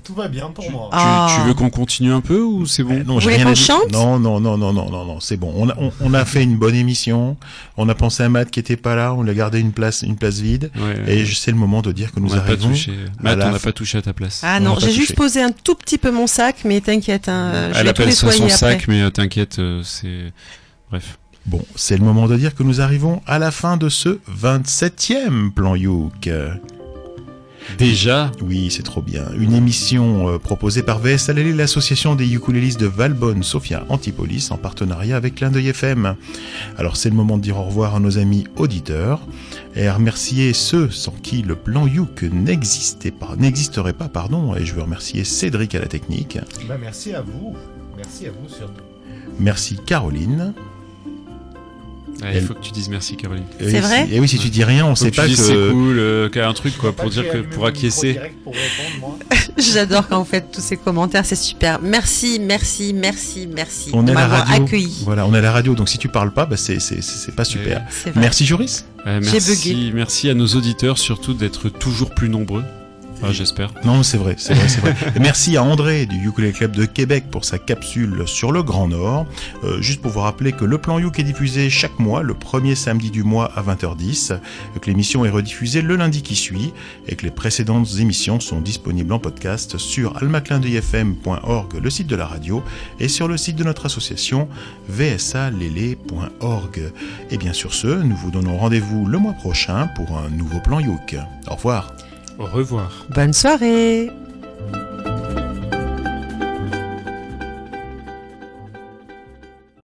Tout va bien pour moi. tu, Ah. tu veux qu'on continue un peu ou c'est bon Eh Non, Vous j'ai voulez rien dire. chante? Non, non, non, non, non, non, non, c'est bon. On a, on, on a fait une bonne émission. On a pensé à Matt qui était pas là. On lui a gardé une place, une place vide. Ouais, Et ouais. c'est le moment de dire que on nous pas arrivons. touché. Matt, la on n'a pas touché à ta place. Ah On non, pas j'ai juste posé un tout petit peu mon sac, mais t'inquiète, hein, je Elle appelle ça son après. sac, mais euh, t'inquiète, euh, c'est. Bref. Bon, c'est le moment de dire que nous arrivons à la fin de ce 27e plan Youk. Déjà Oui, c'est trop bien. Une émission euh, proposée par VSLL, l'association des ukulélistes de Valbonne, Sophia Antipolis, en partenariat avec Clin d'œil FM. Alors c'est le moment de dire au revoir à nos amis auditeurs et à remercier ceux sans qui le plan Youk n'existait pas, n'existerait pas, pardon. Et je veux remercier Cédric à la technique. Bah, merci à vous. Merci à vous surtout. Merci Caroline. Ah, il Elle- faut que tu dises merci, Caroline. C'est si- vrai Et oui, si tu dis rien, on Faut sait que pas dises c'est que. cool, euh, qu'il y a un truc quoi, pour dire que pour acquiescer. [LAUGHS] J'adore quand vous faites tous ces commentaires, c'est super. Merci, merci, merci, merci On de est à la m'avoir radio. accueilli. Voilà, on est à la radio, donc si tu parles pas, bah c'est pas super. C'est vrai. Merci Joris. Euh, merci, merci à nos auditeurs surtout d'être toujours plus nombreux. Enfin, j'espère. Non, c'est vrai, c'est vrai, c'est vrai. [LAUGHS] Merci à André du Ukulele Club de Québec pour sa capsule sur le Grand Nord. Euh, juste pour vous rappeler que le plan Youk est diffusé chaque mois, le premier samedi du mois à 20h10, euh, que l'émission est rediffusée le lundi qui suit, et que les précédentes émissions sont disponibles en podcast sur almaclindeuilfm.org, le site de la radio, et sur le site de notre association vsalele.org. Et bien sur ce, nous vous donnons rendez-vous le mois prochain pour un nouveau plan Youk. Au revoir. Au revoir. Bonne soirée